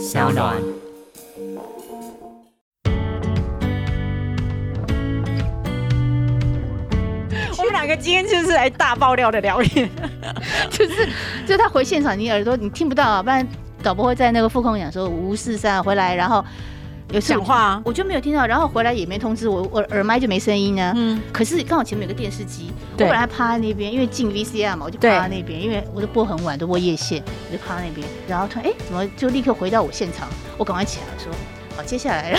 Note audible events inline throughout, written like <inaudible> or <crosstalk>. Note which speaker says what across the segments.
Speaker 1: 小暖。<laughs>
Speaker 2: 我们两个今天就是来大爆料的聊天，<laughs>
Speaker 3: 就是就是他回现场，你耳朵你听不到啊，不然导播会在那个副控讲说五四三回来，然后有
Speaker 2: 讲话啊
Speaker 3: 我就没有听到，然后回来也没通知我，我耳麦就没声音呢。
Speaker 2: 嗯，
Speaker 3: 可是刚好前面有个电视机，我
Speaker 2: 对
Speaker 3: 本来趴在那边，因为进 VCR 嘛，我就趴在那边，因为我都播很晚，都播夜线，我就趴在那边，然后突然哎，怎么就立刻回到我现场？我赶快起来说。好，接下来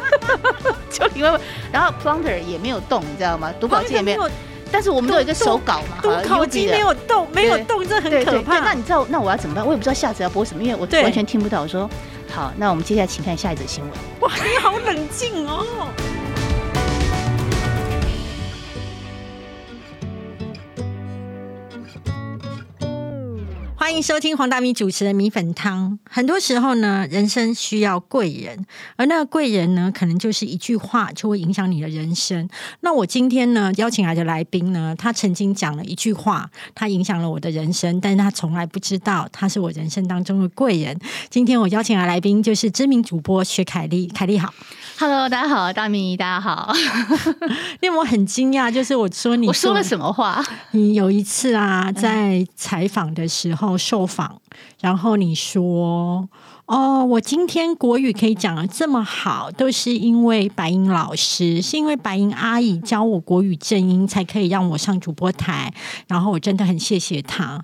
Speaker 3: <laughs> 就因为，然后 planter 也没有动，你知道吗？读稿机也没有，但是我们都有一个手稿嘛，
Speaker 2: 读
Speaker 3: 好
Speaker 2: 考机没有动，没有动，这很可
Speaker 3: 对对对，那。你知道那我要怎么办？我也不知道下次要播什么，因为我完全听不到。我说好，那我们接下来请看下一则新闻。
Speaker 2: 哇，你好冷静哦。欢迎收听黄大米主持的米粉汤。很多时候呢，人生需要贵人，而那个贵人呢，可能就是一句话就会影响你的人生。那我今天呢，邀请来的来宾呢，他曾经讲了一句话，他影响了我的人生，但是他从来不知道他是我人生当中的贵人。今天我邀请来的来宾就是知名主播薛凯丽，凯丽好。
Speaker 3: Hello，大家好，大明，大家好。<laughs>
Speaker 2: 令我很惊讶，就是我说你
Speaker 3: 我说了？什么话？
Speaker 2: 你有一次啊，在采访的时候受访，然后你说：“哦，我今天国语可以讲的这么好，都是因为白银老师，是因为白银阿姨教我国语正音，才可以让我上主播台。然后我真的很谢谢她。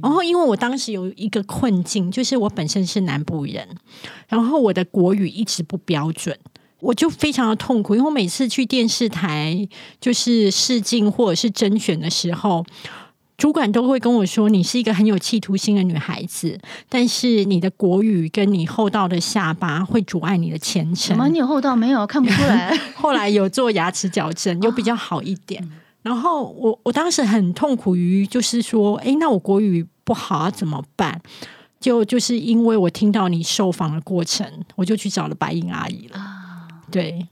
Speaker 2: 然后，因为我当时有一个困境，就是我本身是南部人，然后我的国语一直不标准。”我就非常的痛苦，因为我每次去电视台就是试镜或者是甄选的时候，主管都会跟我说：“你是一个很有企图心的女孩子，但是你的国语跟你厚道的下巴会阻碍你的前程。”
Speaker 3: 什么？你有厚道没有？看不出来。<laughs>
Speaker 2: 后来有做牙齿矫正，有比较好一点。然后我我当时很痛苦于，就是说，诶，那我国语不好啊怎么办？就就是因为我听到你受访的过程，我就去找了白英阿姨了。对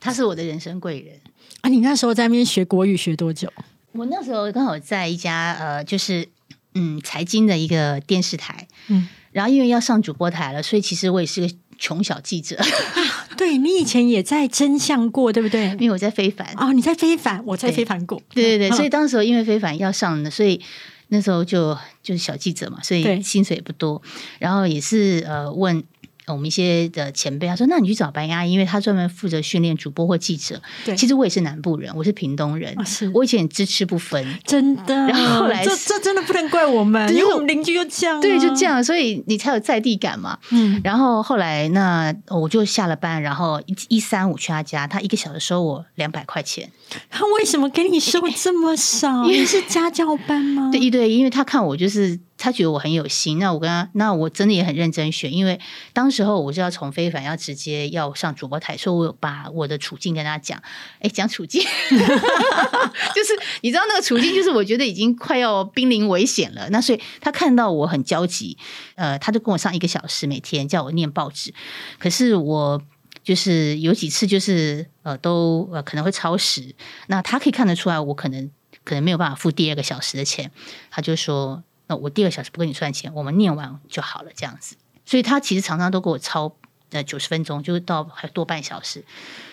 Speaker 3: 他是我的人生贵人。
Speaker 2: 啊，你那时候在那边学国语学多久？
Speaker 3: 我那时候刚好在一家呃，就是嗯财经的一个电视台，
Speaker 2: 嗯，
Speaker 3: 然后因为要上主播台了，所以其实我也是个穷小记者，<laughs>
Speaker 2: 对你以前也在真相过，对不对？
Speaker 3: 因为我在非凡。
Speaker 2: 哦，你在非凡，我在非凡过。
Speaker 3: 对对对，
Speaker 2: 嗯
Speaker 3: 所以当时因为非凡要上的，所以那时候就就是小记者嘛，所以薪水也不多，然后也是呃问。呃我们一些的前辈他说：“那你去找白阿姨，因为他专门负责训练主播或记者。
Speaker 2: 对
Speaker 3: 其实我也是南部人，我是屏东人，
Speaker 2: 啊是
Speaker 3: 我以前也支持不分。
Speaker 2: 真的，
Speaker 3: 然后后来
Speaker 2: 这这真的不能怪我们，因为我们邻居又这样、啊，
Speaker 3: 对，就这。样，所以你才有在地感嘛。
Speaker 2: 嗯，
Speaker 3: 然后后来那我就下了班，然后一一三五去他家，他一个小时收我两百块钱。
Speaker 2: 他为什么给你收这么少？<laughs> 因为是家教班吗？
Speaker 3: 对，一对，因为他看我就是他觉得我很有心，那我跟他，那我真的也很认真选，因为当时候我就要从非凡要直接要上主播台，所以我有把我的处境跟他讲，哎，讲处境，<laughs> 就是你知道那个处境，就是我觉得已经快要濒临危险了，那所以他看到我很焦急，呃，他就跟我上一个小时，每天叫我念报纸，可是我。就是有几次，就是呃，都呃可能会超时，那他可以看得出来，我可能可能没有办法付第二个小时的钱，他就说：“我第二小时不跟你算钱，我们念完就好了。”这样子，所以他其实常常都给我超呃九十分钟，就到还多半小时。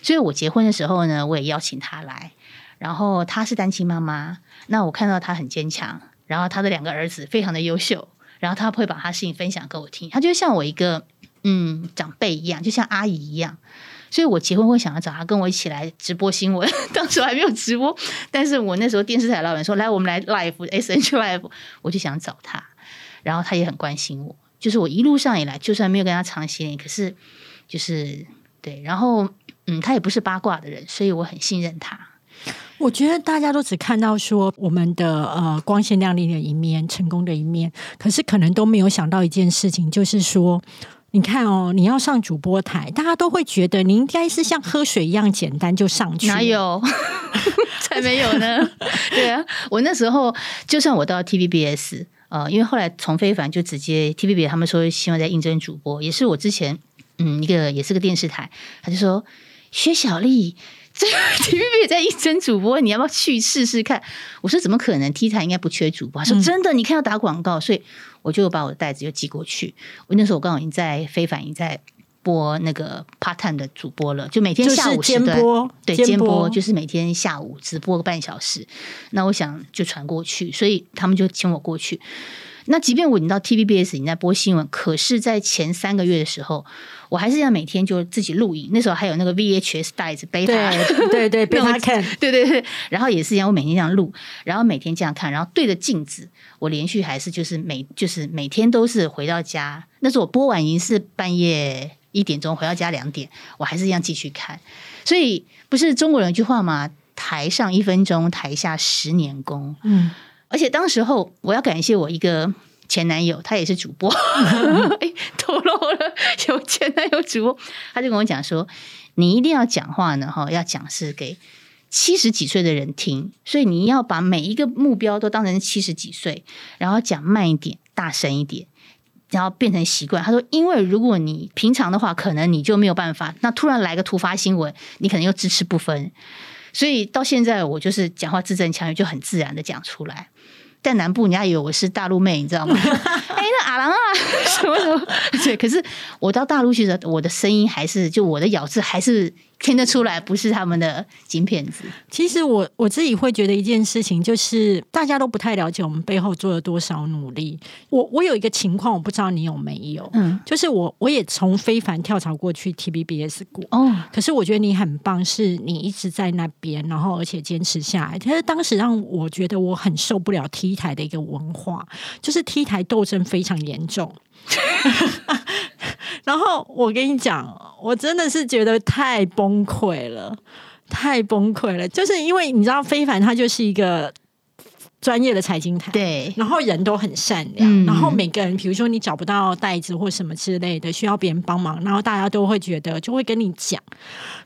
Speaker 3: 所以我结婚的时候呢，我也邀请他来，然后她是单亲妈妈，那我看到她很坚强，然后她的两个儿子非常的优秀，然后他会把他事情分享给我听，他就像我一个嗯长辈一样，就像阿姨一样。所以我结婚会想要找他跟我一起来直播新闻，<laughs> 当时还没有直播，但是我那时候电视台老板说来我们来 live S N G live，我就想找他，然后他也很关心我，就是我一路上以来，就算没有跟他长期联，可是就是对，然后嗯，他也不是八卦的人，所以我很信任他。
Speaker 2: 我觉得大家都只看到说我们的呃光鲜亮丽的一面、成功的一面，可是可能都没有想到一件事情，就是说。你看哦，你要上主播台，大家都会觉得你应该是像喝水一样简单就上去。
Speaker 3: 哪？有？<laughs> 才没有呢！<laughs> 对啊，我那时候就算我到 TVBS，呃，因为后来从非凡就直接 TVB 他们说希望在应征主播，也是我之前嗯一个也是个电视台，他就说薛小丽 TVB 也在应征主播，你要不要去试试看？我说怎么可能？T 台应该不缺主播。他说真的，你看要打广告，所以我就把我的袋子又寄过去。我那时候我刚好已经在非凡，已经在播那个 part time 的主播了，就每天下午
Speaker 2: 间播，
Speaker 3: 对，间播就是每天下午直播个半小时。那我想就传过去，所以他们就请我过去。那即便我已经到 TVBS 已经在播新闻，可是，在前三个月的时候，我还是要每天就自己录影。那时候还有那个 VHS 带子背
Speaker 2: 它，对对，<laughs> 背它看，
Speaker 3: 对对对。然后也是一样，我每天这样录，然后每天这样看，然后对着镜子，我连续还是就是每就是每天都是回到家。那时候我播完已经是半夜一点钟，回到家两点，我还是一样继续看。所以不是中国人一句话吗？台上一分钟，台下十年功。嗯。而且当时候，我要感谢我一个前男友，他也是主播，<laughs> 哎，透露了有前男友主播，他就跟我讲说，你一定要讲话呢，哈，要讲是给七十几岁的人听，所以你要把每一个目标都当成七十几岁，然后讲慢一点，大声一点，然后变成习惯。他说，因为如果你平常的话，可能你就没有办法，那突然来个突发新闻，你可能又支持不分。所以到现在，我就是讲话字正腔圆，就很自然的讲出来。在南部，人家以为我是大陆妹，你知道吗？<laughs> 哎，那阿郎啊，<laughs> 什么什么？对，可是我到大陆去的，我的声音还是就我的咬字还是。听得出来不是他们的金片子。
Speaker 2: 其实我我自己会觉得一件事情，就是大家都不太了解我们背后做了多少努力。我我有一个情况，我不知道你有没有，嗯，就是我我也从非凡跳槽过去 TBBS 过，哦，可是我觉得你很棒，是你一直在那边，然后而且坚持下来。其实当时让我觉得我很受不了 T 台的一个文化，就是 T 台斗争非常严重。<laughs> 然后我跟你讲，我真的是觉得太崩溃了，太崩溃了。就是因为你知道，非凡他就是一个专业的财经台，
Speaker 3: 对，
Speaker 2: 然后人都很善良，然后每个人，比如说你找不到袋子或什么之类的，需要别人帮忙，然后大家都会觉得就会跟你讲。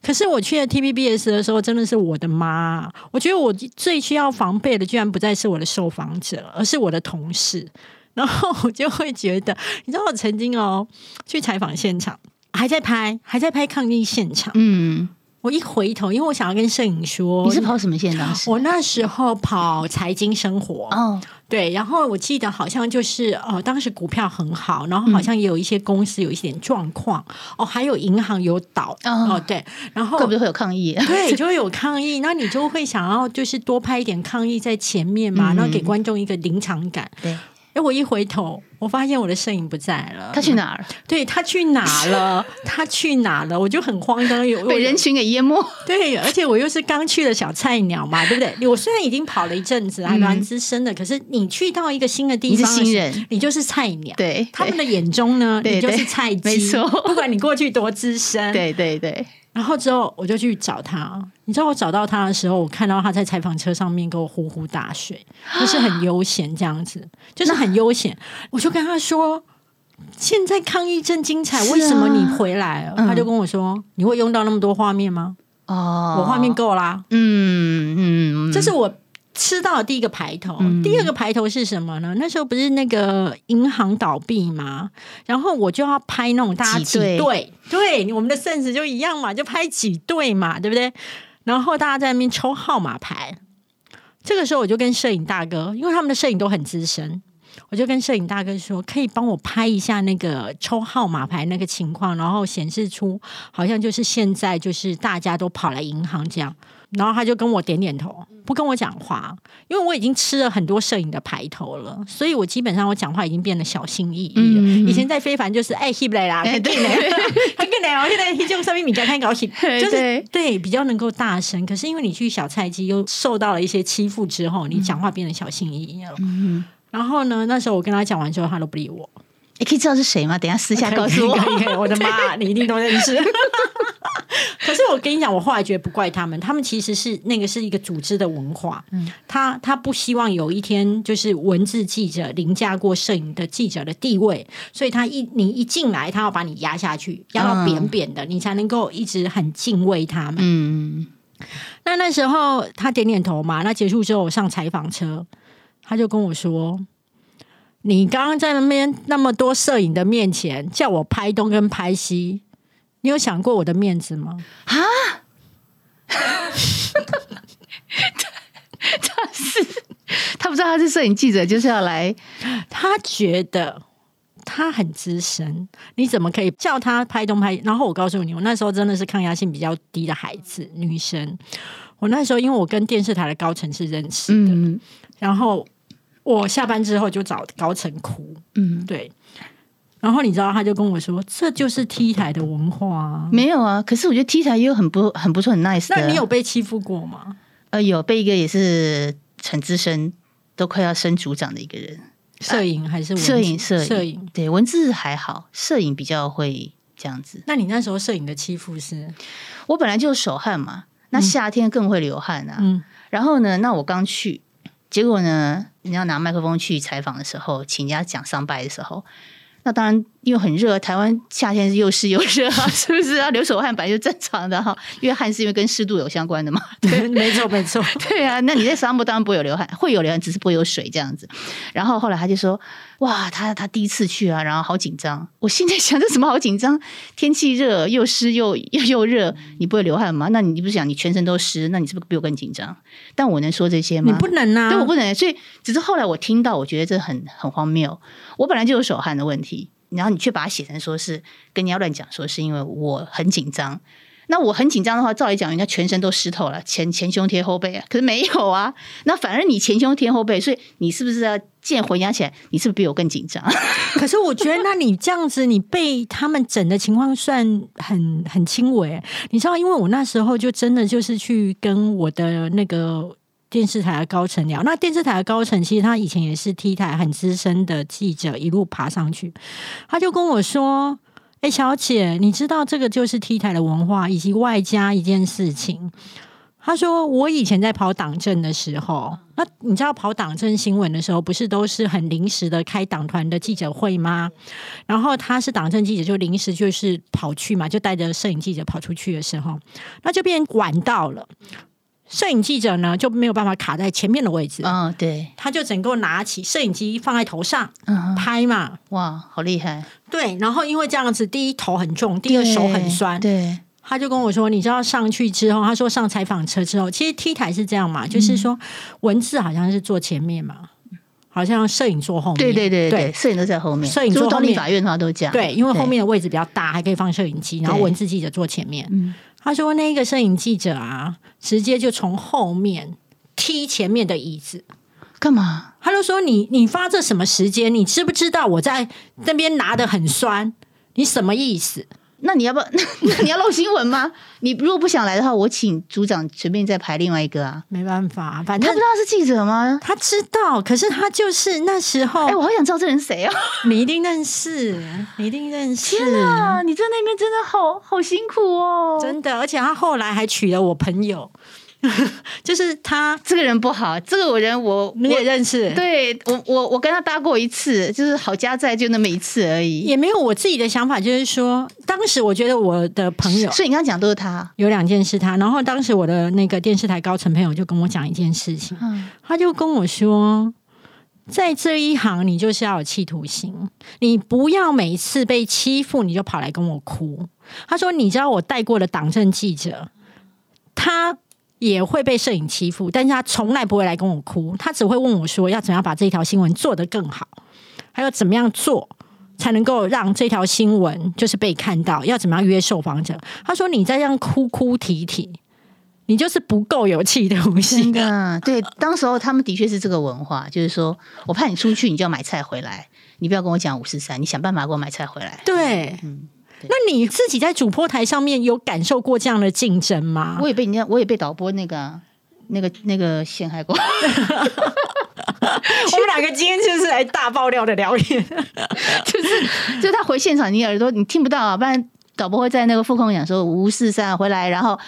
Speaker 2: 可是我去了 TVBS 的时候，真的是我的妈！我觉得我最需要防备的，居然不再是我的受访者，而是我的同事。然后我就会觉得，你知道，我曾经哦去采访现场，还在拍，还在拍抗议现场。嗯，我一回头，因为我想要跟摄影说，
Speaker 3: 你是跑什么线？当时
Speaker 2: 我那时候跑财经生活。哦，对，然后我记得好像就是哦，当时股票很好，然后好像也有一些公司有一点状况。哦，还有银行有倒。哦，对，然后
Speaker 3: 会不会有抗议？
Speaker 2: 对，<laughs> 就会有抗议。那你就会想要就是多拍一点抗议在前面嘛，然后给观众一个临场感。
Speaker 3: 对。
Speaker 2: 哎，我一回头，我发现我的摄影不在了。
Speaker 3: 他去哪儿？
Speaker 2: 对他去哪了？<laughs> 他去哪了？我就很慌张，有
Speaker 3: 被人群给淹没。
Speaker 2: 对，而且我又是刚去的小菜鸟嘛，对不对？我虽然已经跑了一阵子，还蛮资深的，可是你去到一个新的地方，
Speaker 3: 新人，
Speaker 2: 你就是菜鸟。
Speaker 3: 对，
Speaker 2: 他们的眼中呢，你就是菜鸡。
Speaker 3: 没错，
Speaker 2: 不管你过去多资深。
Speaker 3: 对对对。
Speaker 2: 然后之后我就去找他，你知道我找到他的时候，我看到他在采访车上面给我呼呼大睡，就是很悠闲这样子，就是很悠闲。我就跟他说：“现在抗议正精彩，为什么你回来了？”他就跟我说：“你会用到那么多画面吗？”哦，我画面够啦。嗯嗯，这是我。吃到第一个排头，第二个排头是什么呢？那时候不是那个银行倒闭吗？然后我就要拍那种大家挤队，对，我们的 sense 就一样嘛，就拍挤对嘛，对不对？然后大家在那边抽号码牌，这个时候我就跟摄影大哥，因为他们的摄影都很资深，我就跟摄影大哥说，可以帮我拍一下那个抽号码牌那个情况，然后显示出好像就是现在就是大家都跑来银行这样。然后他就跟我点点头，不跟我讲话，因为我已经吃了很多摄影的排头了，所以我基本上我讲话已经变得小心翼翼了。以前在非凡就是哎，he 来啦，他更来，<laughs> 他更来哦。现在就上面比较太高兴，就是对比较能够大声。可是因为你去小菜鸡又受到了一些欺负之后，你讲话变得小心翼翼了。然后呢，那时候我跟他讲完之后，他都不理我。
Speaker 3: 你可以知道是谁吗？等下私下告诉我。
Speaker 2: 我的妈，你一定都认识。<laughs> <laughs> 可是我跟你讲，我后来觉得不怪他们，他们其实是那个是一个组织的文化。嗯，他他不希望有一天就是文字记者凌驾过摄影的记者的地位，所以他一你一进来，他要把你压下去，压到扁扁的，你才能够一直很敬畏他们。嗯，那那时候他点点头嘛，那结束之后我上采访车，他就跟我说：“你刚刚在那边那么多摄影的面前，叫我拍东跟拍西。”你有想过我的面子吗？啊！<laughs>
Speaker 3: 他是他不知道他是摄影记者，就是要来。
Speaker 2: 他觉得他很资深，你怎么可以叫他拍东拍？然后我告诉你，我那时候真的是抗压性比较低的孩子，女生。我那时候因为我跟电视台的高层是认识的，然后我下班之后就找高层哭。
Speaker 3: 嗯，
Speaker 2: 对。然后你知道，他就跟我说：“这就是 T 台的文化啊。
Speaker 3: 没有啊。可是我觉得 T 台也有很不很不错很 nice 的。
Speaker 2: 那你有被欺负过吗？
Speaker 3: 呃有被一个也是很资深，都快要升组长的一个人。
Speaker 2: 摄影还是
Speaker 3: 摄影摄影
Speaker 2: 摄影？
Speaker 3: 对文字还好，摄影比较会这样子。
Speaker 2: 那你那时候摄影的欺负是？
Speaker 3: 我本来就手汗嘛，那夏天更会流汗啊。
Speaker 2: 嗯，
Speaker 3: 然后呢，那我刚去，结果呢，你要拿麦克风去采访的时候，请人家讲上拜的时候，那当然因为很热，台湾夏天是又湿又热啊，<laughs> 是不是啊？流手汗本来就正常的哈，因为汗是因为跟湿度有相关的嘛。<laughs>
Speaker 2: 对没错没错。<laughs>
Speaker 3: 对啊，那你在沙漠当然不会有流汗，会有流汗，只是不会有水这样子。然后后来他就说：“哇，他他第一次去啊，然后好紧张。”我现在想，这什么好紧张？天气热又湿又又又热，你不会流汗吗？那你不是想你全身都湿，那你是不是比我更紧张？但我能说这些吗？
Speaker 2: 你不能啊！
Speaker 3: 对我不能，所以只是后来我听到，我觉得这很很荒谬。我本来就有手汗的问题，然后你却把它写成说是跟人家乱讲，说是因为我很紧张。那我很紧张的话，照理讲，人家全身都湿透了，前前胸贴后背啊，可是没有啊。那反而你前胸贴后背，所以你是不是要见回想起来，你是不是比我更紧张？<laughs>
Speaker 2: 可是我觉得，那你这样子，你被他们整的情况算很很轻微。你知道，因为我那时候就真的就是去跟我的那个电视台的高层聊。那电视台的高层其实他以前也是 T 台很资深的记者，一路爬上去，他就跟我说：“哎、小姐，你知道这个就是 T 台的文化，以及外加一件事情。”他说：“我以前在跑党政的时候，那你知道跑党政新闻的时候，不是都是很临时的开党团的记者会吗？然后他是党政记者，就临时就是跑去嘛，就带着摄影记者跑出去的时候，那就变晚到了。摄影记者呢就没有办法卡在前面的位置，
Speaker 3: 嗯，对，
Speaker 2: 他就整个拿起摄影机放在头上
Speaker 3: 嗯，
Speaker 2: 拍嘛。
Speaker 3: 哇，好厉害，
Speaker 2: 对，然后因为这样子，第一头很重，第二手很酸，
Speaker 3: 对，
Speaker 2: 他就跟我说：“你知道上去之后，他说上采访车之后，其实 T 台是这样嘛，就是说文字好像是坐前面嘛，好像摄影坐后面。
Speaker 3: 对对对摄影都在后面，
Speaker 2: 摄影坐
Speaker 3: 到
Speaker 2: 后面。
Speaker 3: 立法院的话都这样，
Speaker 2: 对，因为后面的位置比较大，还可以放摄影机，然后文字记者坐前面。
Speaker 3: 嗯
Speaker 2: 他说那个摄影记者啊，直接就从后面踢前面的椅子。
Speaker 3: 干嘛？
Speaker 2: 他就说你你发这什么时间？你知不知道我在那边拿的很酸？你什么意思？
Speaker 3: 那你要不要？<laughs> 那你要漏新闻吗？你如果不想来的话，我请组长随便再排另外一个啊。
Speaker 2: 没办法，反正
Speaker 3: 他不知道他是记者吗？
Speaker 2: 他知道，可是他就是那时候，
Speaker 3: 哎、我好想知道这人谁啊！
Speaker 2: 你一定认识，你一定认识。
Speaker 3: 天啊，你在那边真的好好辛苦哦！
Speaker 2: 真的，而且他后来还娶了我朋友，<laughs> 就是他，
Speaker 3: 这个人不好，这个我人我
Speaker 2: 你也认识，，
Speaker 3: 对我我我跟他搭过一次，就是好家在就那么一次而已。
Speaker 2: 也没有我自己的想法，就是说，当时我觉得我的朋友
Speaker 3: 所以你刚刚讲都是他，
Speaker 2: 有两件事他，然后当时我的那个电视台高层朋友就跟我讲一件事情，
Speaker 3: 嗯，
Speaker 2: 他就跟我说。在这一行，你就是要有企图心，你不要每次被欺负你就跑来跟我哭。他说：“你知道我带过的党政记者，他也会被摄影欺负，但是他从来不会来跟我哭，他只会问我说要怎样把这条新闻做得更好，还有怎么样做才能够让这条新闻就是被看到，要怎么样约受访者。”他说：“你再这样哭哭啼啼，你就是不够有企图
Speaker 3: 真
Speaker 2: 心。”
Speaker 3: 的，对，当时候他们的确是这个文化，就是说我怕你出去，你就要买菜回来，你不要跟我讲五十三，你想办法给我买菜回来。
Speaker 2: 对，
Speaker 3: 嗯对
Speaker 2: 那你自己在主播台上面有感受过这样的竞争吗？
Speaker 3: 我也被人家，我也被导播那个啊那个那个陷害过。<laughs>
Speaker 2: 我们两个今天就是来大爆料的聊天，<laughs>
Speaker 3: 就是就他回现场，你耳朵你听不到啊，不然导播会在那个副控讲说五四三回来，然后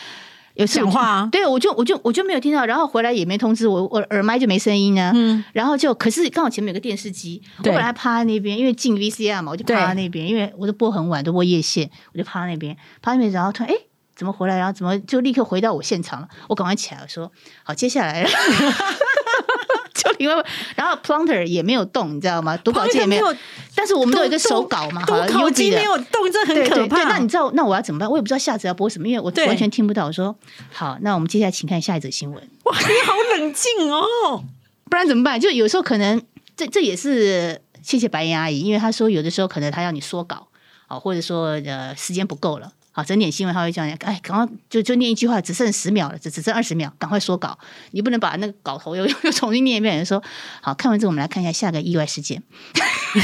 Speaker 3: 有
Speaker 2: 讲话啊。
Speaker 3: 对我就我就我就没有听到，然后回来也没通知我，我耳麦就没声音呢、
Speaker 2: 嗯，
Speaker 3: 然后就可是刚好前面有个电视机，我
Speaker 2: 对
Speaker 3: 本来趴在那边，因为进 VCR 嘛，我就趴在那边，因为我都播很晚，都播夜线，我就趴在那边，趴在那边，然后突然哎。怎么回来？然后怎么就立刻回到我现场了？我赶快起来，我说好，接下来就另外，然后 planter 也没有动，你知道吗？读稿机也没有，但是我们都有一个手稿嘛，好了，
Speaker 2: 读口
Speaker 3: 优质的
Speaker 2: 机没有动，这很可怕。
Speaker 3: 对对对，那你知道那我要怎么办？我也不知道下则要播什么，因为我完全听不到。我说好，那我们接下来请看下一则新闻。
Speaker 2: 哇，你好冷静哦。<laughs>
Speaker 3: 不然怎么办？就有时候可能这这也是谢谢白岩阿姨，因为她说有的时候可能她要你缩稿啊，或者说呃时间不够了。好，整点新闻他会叫你，哎，赶快就就念一句话，只剩十秒了，只只剩二十秒，赶快说稿。你不能把那个稿头又 <laughs> 又重新念一遍。说好看完之后，我们来看一下下个意外事件，<laughs>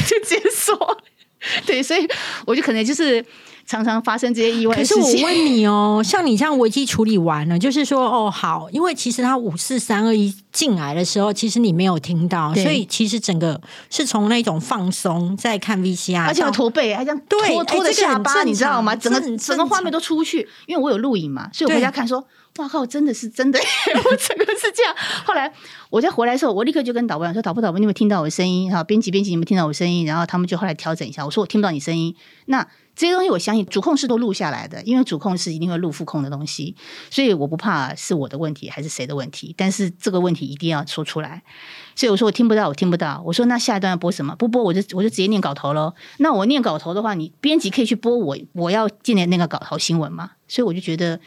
Speaker 3: 就直接说。<laughs> 对，所以我就可能就是常常发生这些意外。
Speaker 2: 可是我问你哦，<laughs> 像你这样危机处理完了，就是说哦好，因为其实他五四三二一进来的时候，其实你没有听到，所以其实整个是从那种放松在看 VCR，
Speaker 3: 而且驼背，还这样拖拖着下巴，你知道吗？整个整个画面都出去，因为我有录影嘛，所以我回家看说，哇靠，真的是真的，<laughs> 我整个是这样。后来我在回来的时候，我立刻就跟导播说，导播导播，你有听到我的声音？哈，编辑编辑，你们听到我声音？然后他们就后来调整一下，我说我听不到你声音，那。这些东西我相信主控是都录下来的，因为主控是一定会录副控的东西，所以我不怕是我的问题还是谁的问题，但是这个问题一定要说出来。所以我说我听不到，我听不到。我说那下一段要播什么？不播我就我就直接念稿头喽。那我念稿头的话，你编辑可以去播我我要进的那个稿头新闻嘛？所以我就觉得。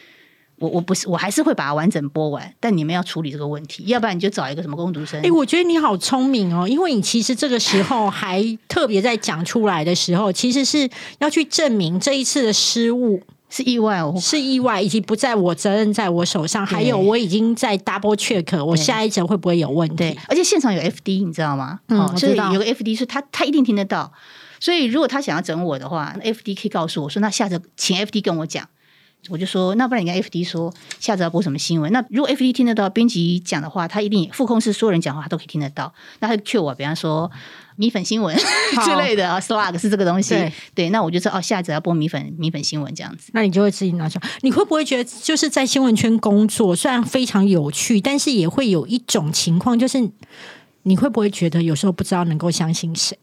Speaker 3: 我我不是我还是会把它完整播完，但你们要处理这个问题，要不然你就找一个什么工读生。
Speaker 2: 哎，我觉得你好聪明哦，因为你其实这个时候还特别在讲出来的时候，其实是要去证明这一次的失误
Speaker 3: 是意外哦，
Speaker 2: 是意外，以及不在我责任在我手上。还有我已经在 double check，我下一层会不会有问题？
Speaker 3: 而且现场有 FD，你知道吗？
Speaker 2: 嗯，
Speaker 3: 所以有个 FD 是他他一定听得到，所以如果他想要整我的话，FD 可以告诉我说，那下次请 FD 跟我讲。我就说，那不然你跟 F D 说，下次要播什么新闻？那如果 F D 听得到编辑讲的话，他一定副控是所有人讲话他都可以听得到。那他劝我，比方说米粉新闻 <laughs> 之类的啊，Slug 是这个东西。对，那我就说哦，下次要播米粉米粉新闻这样子。
Speaker 2: 那你就会自己拿出来。你会不会觉得，就是在新闻圈工作虽然非常有趣，但是也会有一种情况，就是你会不会觉得有时候不知道能够相信谁？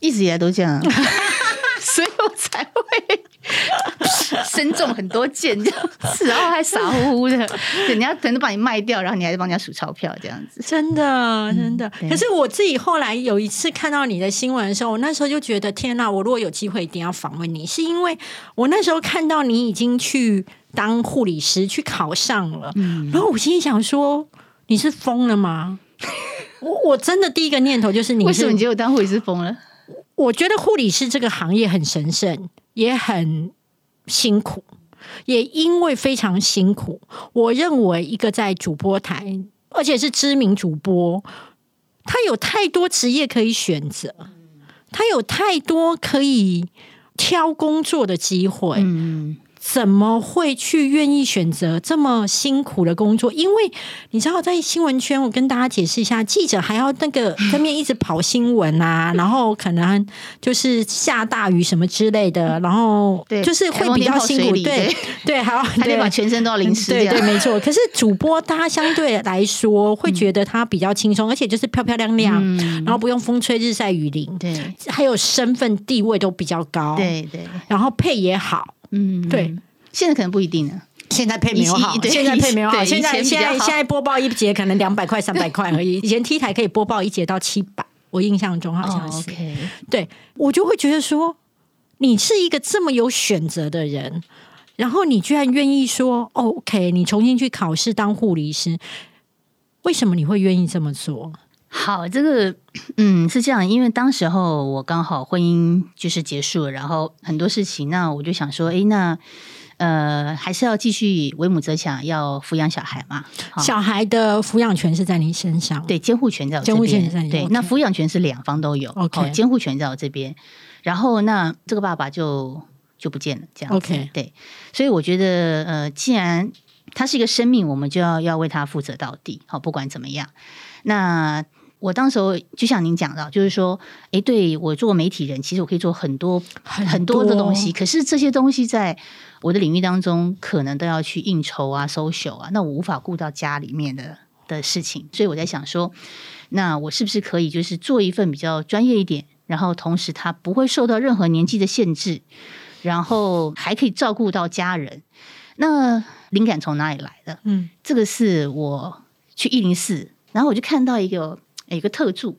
Speaker 3: 一直以来都这样，<laughs> 所以我才会。身中很多箭，这样子，然后还傻乎乎的，人家可能把你卖掉，然后你还是帮人家数钞票，这样子，
Speaker 2: 真的，真的。可是我自己后来有一次看到你的新闻的时候，我那时候就觉得，天哪！我如果有机会，一定要访问你，是因为我那时候看到你已经去当护理师，去考上了，然后我心里想说，你是疯了吗？<laughs> 我我真的第一个念头就是，你
Speaker 3: 为什么你觉得我当护理师疯了？
Speaker 2: 我觉得护理师这个行业很神圣，也很。辛苦，也因为非常辛苦，我认为一个在主播台，而且是知名主播，他有太多职业可以选择，他有太多可以挑工作的机会。嗯。怎么会去愿意选择这么辛苦的工作？因为你知道，在新闻圈，我跟大家解释一下，记者还要那个跟面一直跑新闻啊，<laughs> 然后可能就是下大雨什么之类的，然后就是会比较辛苦。对对，还要
Speaker 3: 还得把全身都要淋湿。
Speaker 2: 对对，没错。可是主播，大家相对来说会觉得他比较轻松，而且就是漂漂亮亮，然后不用风吹日晒雨淋。
Speaker 3: 对，
Speaker 2: 还有身份地位都比较高。
Speaker 3: 对对，
Speaker 2: 然后配也好。嗯，对，
Speaker 3: 现在可能不一定了。
Speaker 2: 现在配没有好，现在配没有好。现在现在现在播报一节可能两百块、三百块而已。<laughs> 以前 T 台可以播报一节到七百，我印象中好像是。对，我就会觉得说，你是一个这么有选择的人，然后你居然愿意说 OK，你重新去考试当护理师，为什么你会愿意这么做？
Speaker 3: 好，这个嗯是这样，因为当时候我刚好婚姻就是结束了，然后很多事情，那我就想说，哎，那呃还是要继续为母则强，要抚养小孩嘛。
Speaker 2: 小孩的抚养权是在您身上，
Speaker 3: 对，监护权在我这边。对，那抚养权是两方都有
Speaker 2: ，OK，
Speaker 3: 监护权在我这边。然后那这个爸爸就就不见了，这样
Speaker 2: OK，
Speaker 3: 对。所以我觉得，呃，既然他是一个生命，我们就要要为他负责到底。好，不管怎么样，那。我当时候就像您讲到，就是说，哎，对我做媒体人，其实我可以做很多很多的东西，可是这些东西在我的领域当中，可能都要去应酬啊、social 啊，那我无法顾到家里面的的事情，所以我在想说，那我是不是可以就是做一份比较专业一点，然后同时他不会受到任何年纪的限制，然后还可以照顾到家人？那灵感从哪里来的？嗯，这个是我去一零四，然后我就看到一个。一个特助，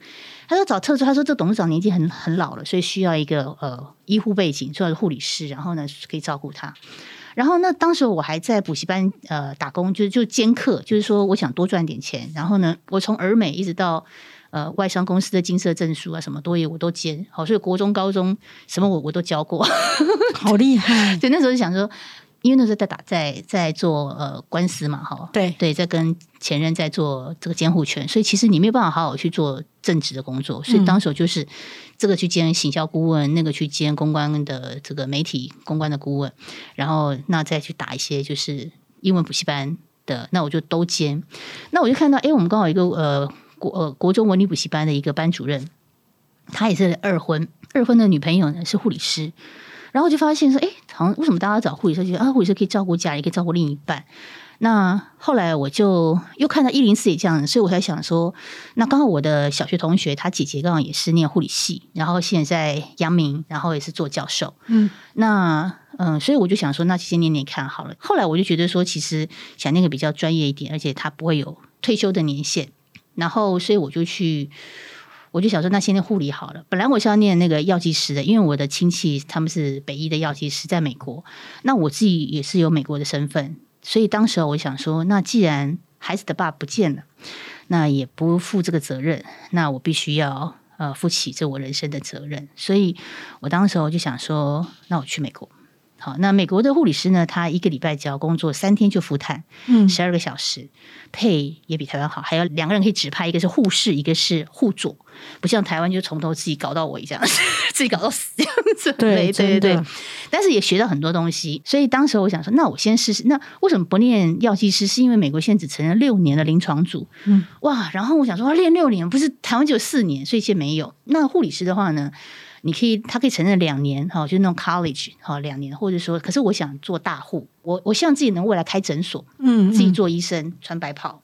Speaker 3: 他说找特助，他说这董事长年纪很很老了，所以需要一个呃医护背景，主要是护理师，然后呢可以照顾他。然后那当时我还在补习班呃打工，就是就兼课，就是说我想多赚点钱。然后呢，我从儿美一直到呃外商公司的金色证书啊，什么多业我都兼。好，所以国中、高中什么我我都教过，<laughs>
Speaker 2: 好厉害。
Speaker 3: 对，那时候就想说。因为那时候在打在在做呃官司嘛，哈，
Speaker 2: 对
Speaker 3: 对，在跟前任在做这个监护权，所以其实你没有办法好好去做正职的工作，所以当时就是这个去兼行销顾问，那个去兼公关的这个媒体公关的顾问，然后那再去打一些就是英文补习班的，那我就都兼。那我就看到，哎，我们刚好一个呃国呃国中文理补习班的一个班主任，他也是二婚，二婚的女朋友呢是护理师。然后就发现说，哎，好像为什么大家找护理师？觉得啊，护理师可以照顾家，也可以照顾另一半。那后来我就又看到一零四也这样，所以我才想说，那刚好我的小学同学，他姐姐刚好也是念护理系，然后现在在阳明，然后也是做教授。嗯，那嗯，所以我就想说，那先念念看好了。后来我就觉得说，其实想念个比较专业一点，而且他不会有退休的年限。然后，所以我就去。我就想说，那先念护理好了。本来我是要念那个药剂师的，因为我的亲戚他们是北医的药剂师，在美国。那我自己也是有美国的身份，所以当时我想说，那既然孩子的爸不见了，那也不负这个责任，那我必须要呃负起这我人生的责任。所以我当时我就想说，那我去美国。好，那美国的护理师呢？他一个礼拜只要工作三天就复探，嗯，十二个小时，配也比台湾好，还有两个人可以指派，一个是护士，一个是护佐，不像台湾就从头自己搞到尾这样，<laughs> 自己搞到死这样子。
Speaker 2: 对对对，
Speaker 3: 但是也学到很多东西。所以当时我想说，那我先试试。那为什么不念药剂师？是因为美国现在只承认六年的临床组，嗯，哇，然后我想说，练六年不是台湾只有四年，所以现在没有。那护理师的话呢？你可以，他可以承认两年，哈，就那种 college，哈，两年，或者说，可是我想做大户，我我希望自己能未来开诊所，嗯，自己做医生，穿白袍。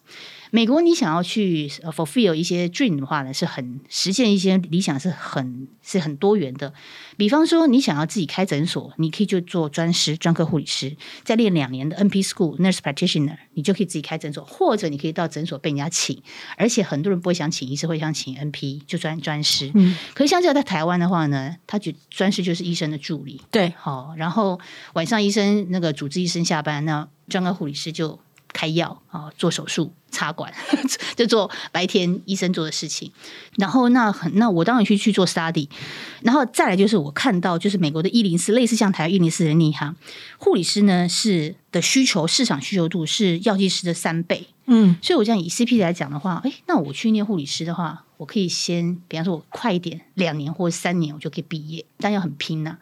Speaker 3: 美国，你想要去 fulfill 一些 dream 的话呢，是很实现一些理想，是很是很多元的。比方说，你想要自己开诊所，你可以就做专师、专科护理师，再练两年的 NP School Nurse Practitioner，你就可以自己开诊所，或者你可以到诊所被人家请。而且很多人不会想请医师，会想请 NP，就专专师。嗯。可是相较在台湾的话呢，他就专师就是医生的助理。
Speaker 2: 对。
Speaker 3: 好，然后晚上医生那个主治医生下班，那专科护理师就。开药啊，做手术、插管，<laughs> 就做白天医生做的事情。然后那很那我当然去去做 study。然后再来就是我看到，就是美国的一零四，类似像台湾一零四的内行护理师呢，是的需求市场需求度是药剂师的三倍。嗯，所以我这样以 CP 来讲的话，哎，那我去念护理师的话。我可以先，比方说，我快一点，两年或三年我就可以毕业，但要很拼呐。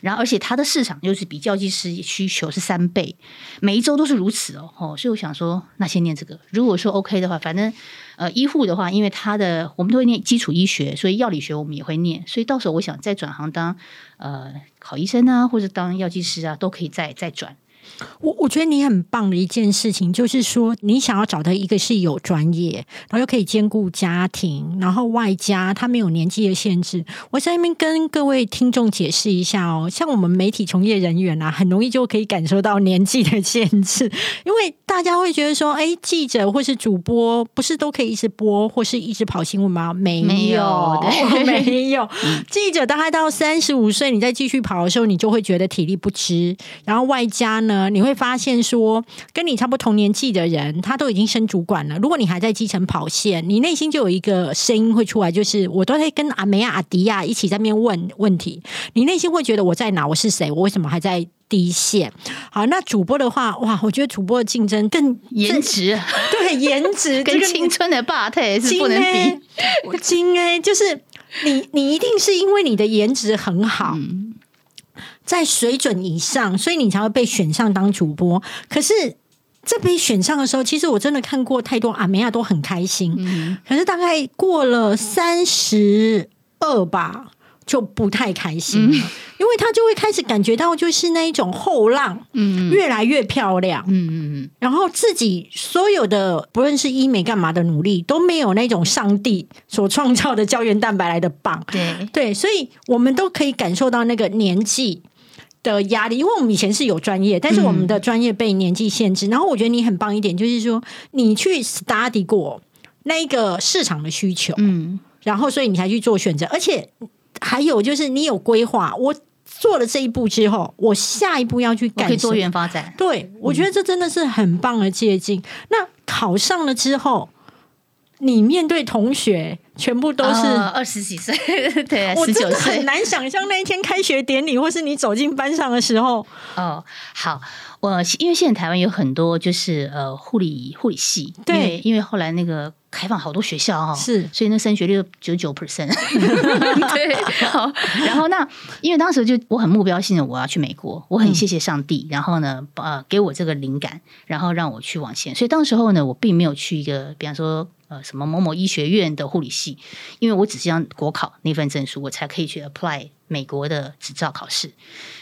Speaker 3: 然后，而且它的市场又是比教技师需求是三倍，每一周都是如此哦。哦，所以我想说，那先念这个。如果说 OK 的话，反正呃，医护的话，因为他的我们都会念基础医学，所以药理学我们也会念。所以到时候我想再转行当呃考医生啊，或者当药剂师啊，都可以再再转。
Speaker 2: 我我觉得你很棒的一件事情，就是说你想要找的一个是有专业，然后又可以兼顾家庭，然后外加他没有年纪的限制。我在那边跟各位听众解释一下哦，像我们媒体从业人员啊，很容易就可以感受到年纪的限制，因为大家会觉得说，哎，记者或是主播不是都可以一直播或是一直跑新闻吗？没有，没有。<laughs> <laughs> 记者大概到三十五岁，你再继续跑的时候，你就会觉得体力不支，然后外加呢。你会发现，说跟你差不多同年纪的人，他都已经升主管了。如果你还在基层跑线，你内心就有一个声音会出来，就是我都在跟阿梅亚、阿迪亚一起在面问问题。你内心会觉得我在哪？我是谁？我为什么还在第一线？好，那主播的话，哇，我觉得主播的竞争更
Speaker 3: 颜值，<laughs>
Speaker 2: 对颜值
Speaker 3: 跟青春的霸特是不能比。
Speaker 2: 金 A <laughs> 就是你，你一定是因为你的颜值很好。在水准以上，所以你才会被选上当主播。可是，这被选上的时候，其实我真的看过太多阿梅亚都很开心。可是大概过了三十二吧，就不太开心了，因为他就会开始感觉到就是那一种后浪，嗯，越来越漂亮，嗯嗯嗯，然后自己所有的不论是医美干嘛的努力都没有那种上帝所创造的胶原蛋白来的棒。
Speaker 3: 对
Speaker 2: 对，所以我们都可以感受到那个年纪。的压力，因为我们以前是有专业，但是我们的专业被年纪限制。然后我觉得你很棒一点，就是说你去 study 过那个市场的需求，嗯，然后所以你才去做选择，而且还有就是你有规划。我做了这一步之后，我下一步要去干
Speaker 3: 可以多？元发展。
Speaker 2: 对，我觉得这真的是很棒的借鉴。那考上了之后，你面对同学全部都是。
Speaker 3: 二十几岁，<laughs> 对，
Speaker 2: 我
Speaker 3: 十九岁
Speaker 2: 真的很。难想象那一天开学典礼，或是你走进班上的时候，
Speaker 3: 哦，好，我因为现在台湾有很多就是呃护理护理系，
Speaker 2: 对
Speaker 3: 因为因为后来那个开放好多学校哈、哦，
Speaker 2: 是
Speaker 3: 所以那升学率九九 percent，<laughs> 对，好，<laughs> 然后那因为当时就我很目标性的我要去美国，我很谢谢上帝，然后呢呃给我这个灵感，然后让我去往前，所以当时候呢我并没有去一个比方说。呃，什么某某医学院的护理系，因为我只是要国考那份证书，我才可以去 apply 美国的执照考试。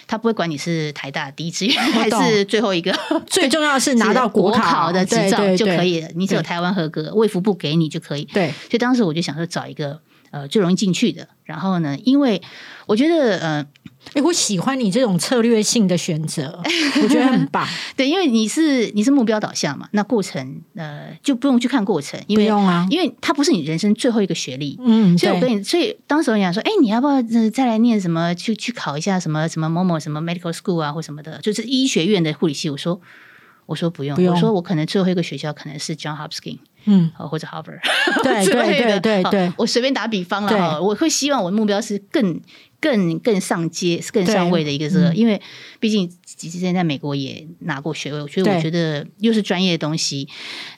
Speaker 3: 他不会管你是台大第一志愿还是最后一个，<laughs>
Speaker 2: 最重要的是拿到
Speaker 3: 国
Speaker 2: 考
Speaker 3: 的执照就可以了。你只有台湾合格，卫福部给你就可以。
Speaker 2: 对，
Speaker 3: 所以当时我就想说找一个呃最容易进去的。然后呢，因为我觉得呃
Speaker 2: 哎，我喜欢你这种策略性的选择，我觉得很棒。<laughs>
Speaker 3: 对，因为你是你是目标导向嘛，那过程呃就不用去看过程，因为因为它不是你人生最后一个学历。
Speaker 2: 嗯，
Speaker 3: 所以我跟你，所以当时我想说，哎，你要不要呃再来念什么？去去考一下什么什么某某什么 medical school 啊，或什么的，就是医学院的护理系。我说，我说不用，
Speaker 2: 不用
Speaker 3: 我说我可能最后一个学校可能是 John Hopkins
Speaker 2: 嗯，
Speaker 3: 呃或者 Harvard。<laughs>
Speaker 2: 对对对对对，
Speaker 3: 我随便打比方了哈，我会希望我的目标是更更更上阶、更上位的一个这个，
Speaker 2: 嗯
Speaker 3: 因为毕竟之前在美国也拿过学位，所以
Speaker 2: 对
Speaker 3: 我觉得又是专业的东西。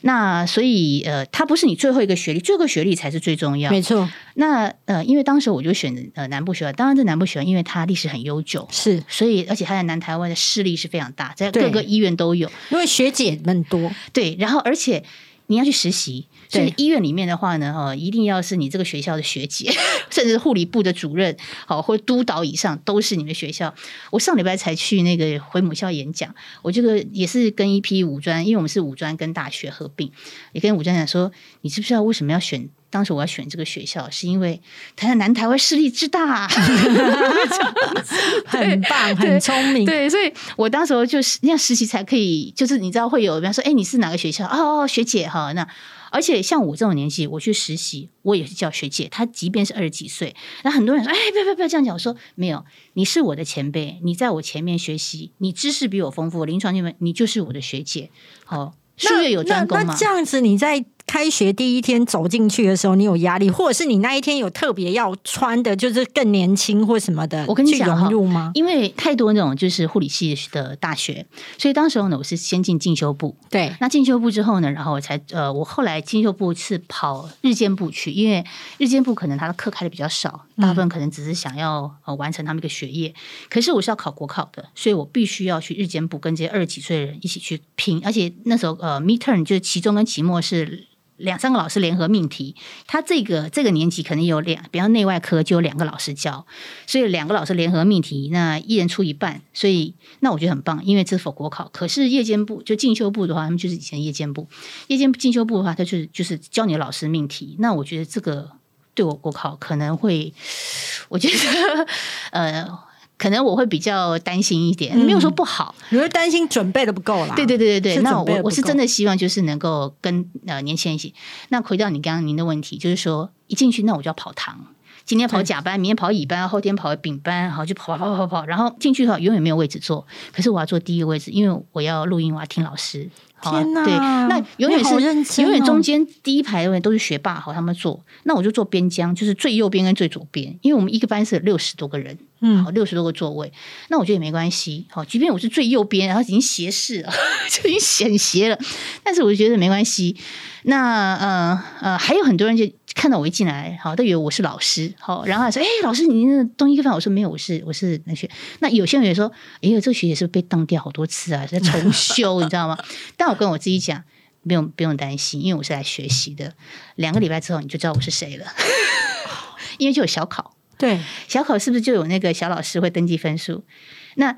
Speaker 3: 那所以呃，它不是你最后一个学历，最后一个学历才是最重要。
Speaker 2: 没错，
Speaker 3: 那呃，因为当时我就选呃南部学校，当然这南部学校因为它历史很悠久。
Speaker 2: 是
Speaker 3: 所以，而且它在南台湾的势力是非常大，在各个医院都有。
Speaker 2: 因为学姐们多，
Speaker 3: 对，然后而且你要去实习，所以医院里面的话呢，哦，一定要是你这个学校的学姐，<laughs> 甚至护理部的主任，好或督导以上都是你们学校。我上礼拜才去那个回母校演讲，我这个也是跟一批五专，因为我们是五专跟大学合并，也跟五专讲说，你知不知道为什么要选？当时我要选这个学校，是因为台湾南台湾势力之大、<laughs>
Speaker 2: 很棒，很聪明，
Speaker 3: 对，所以我当时候就是那样实习才可以，就是你知道会有，比方说，哎，你是哪个学校？哦，学姐哈，那而且像我这种年纪，我去实习，我也是叫学姐。她即便是二十几岁，那很多人说，哎，不要不要不要这样讲。我说没有，你是我的前辈，你在我前面学习，你知识比我丰富，临床经验，你就是我的学姐。好，术业有专攻嘛
Speaker 2: 那那这。样子，你在开学第一天走进去的时候，你有压力，或者是你那一天有特别要穿的，就是更年轻或什么的，
Speaker 3: 我跟你讲
Speaker 2: 融入吗？
Speaker 3: 因为太多那种就是护理系的大学，所以当时候呢，我是先进进修部，
Speaker 2: 对，
Speaker 3: 那进修部之后呢，然后我才呃，我后来进修部是跑日间部去，因为日间部可能他的课开的比较少，大部分可能只是想要呃完成他们一个学业。可是我是要考国考的，所以我必须要去日间部跟这些二十几岁的人一起去拼，而且那时候呃 midterm 就是期中跟期末是。两三个老师联合命题，他这个这个年级可能有两，比方内外科就有两个老师教，所以两个老师联合命题，那一人出一半，所以那我觉得很棒，因为这是否国考。可是夜间部就进修部的话，他们就是以前夜间部，夜间进修部的话，他就是就是教你的老师命题。那我觉得这个对我国考可能会，<laughs> 我觉得 <laughs> 呃，可能我会比较担心一点，没有说不好。
Speaker 2: 你会担心准备的不够啦？
Speaker 3: 对对对对对，那我我是真的希望就是能够跟呃年轻人一起。那回到你刚刚您的问题，就是说一进去那我就要跑堂。今天跑甲班，明天跑乙班，后天跑丙班，好就跑跑跑跑跑，然后进去后永远没有位置坐。可是我要坐第一个位置，因为我要录音，我要听老师。好
Speaker 2: 天哪
Speaker 3: 对，那永远是永远
Speaker 2: 哦
Speaker 3: 中间第一排永远都是学霸，好他们坐，那我就坐边疆，就是最右边跟最左边，因为我们一个班是六十多个人，
Speaker 2: 嗯
Speaker 3: 好六十多个座位，那我觉得也没关系，好，即便我是最右边，然后已经斜视了，<laughs> 就已经显斜了，但是我就觉得没关系。那呃呃，还有很多人就看到我一进来，好，都以为我是老师，好，然后他说：“哎、老师，你那东西给饭？”我说：“没有，我是我是那学。”那有些人也说：“哎呦，这个学姐是不是被当掉好多次啊，在重修，你知道吗？” <laughs> 但我跟我自己讲，不用不用担心，因为我是来学习的。两个礼拜之后你就知道我是谁了，<laughs> 因为就有小考。
Speaker 2: 对，
Speaker 3: 小考是不是就有那个小老师会登记分数？那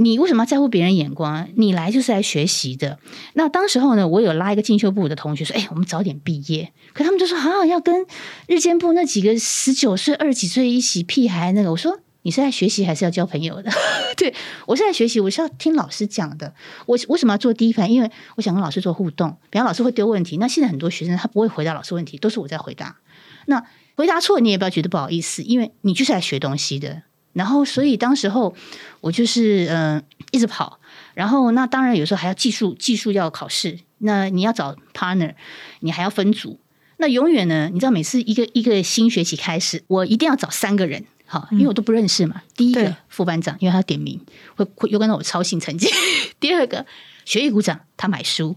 Speaker 3: 你为什么要在乎别人眼光？你来就是来学习的。那当时候呢，我有拉一个进修部的同学说：“哎，我们早点毕业。”可他们就说：“啊，要跟日间部那几个十九岁、二十几岁一起屁孩那个。”我说：“你是来学习还是要交朋友的？” <laughs> 对我是来学习，我是要听老师讲的。我为什么要做第一排？因为我想跟老师做互动。比方老师会丢问题，那现在很多学生他不会回答老师问题，都是我在回答。那回答错你也不要觉得不好意思，因为你就是来学东西的。然后所以当时候我就是嗯、呃一直跑，然后那当然有时候还要技术技术要考试，那你要找 partner，你还要分组。那永远呢，你知道每次一个一个新学期开始，我一定要找三个人，好，因为我都不认识嘛。第一
Speaker 2: 对
Speaker 3: 个副班长，因为他要点名，会会又跟到我操性成绩；<laughs> 第二个学艺股长，他买书；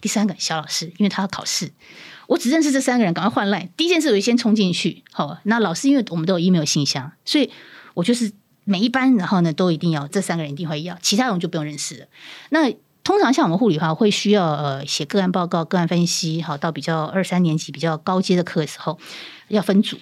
Speaker 3: 第三个小老师，因为他要考试。我只认识这三个人，赶快换赖。第一件事，我就先冲进去。好，那老师因为我们都有 email 信箱，所以我就是每一班，然后呢都一定要这三个人一定会要，其他人就不用认识了。那通常像我们护理的话，会需要呃写个案报告、个案分析，好到比较二三年级比较高阶的课的时候要分组。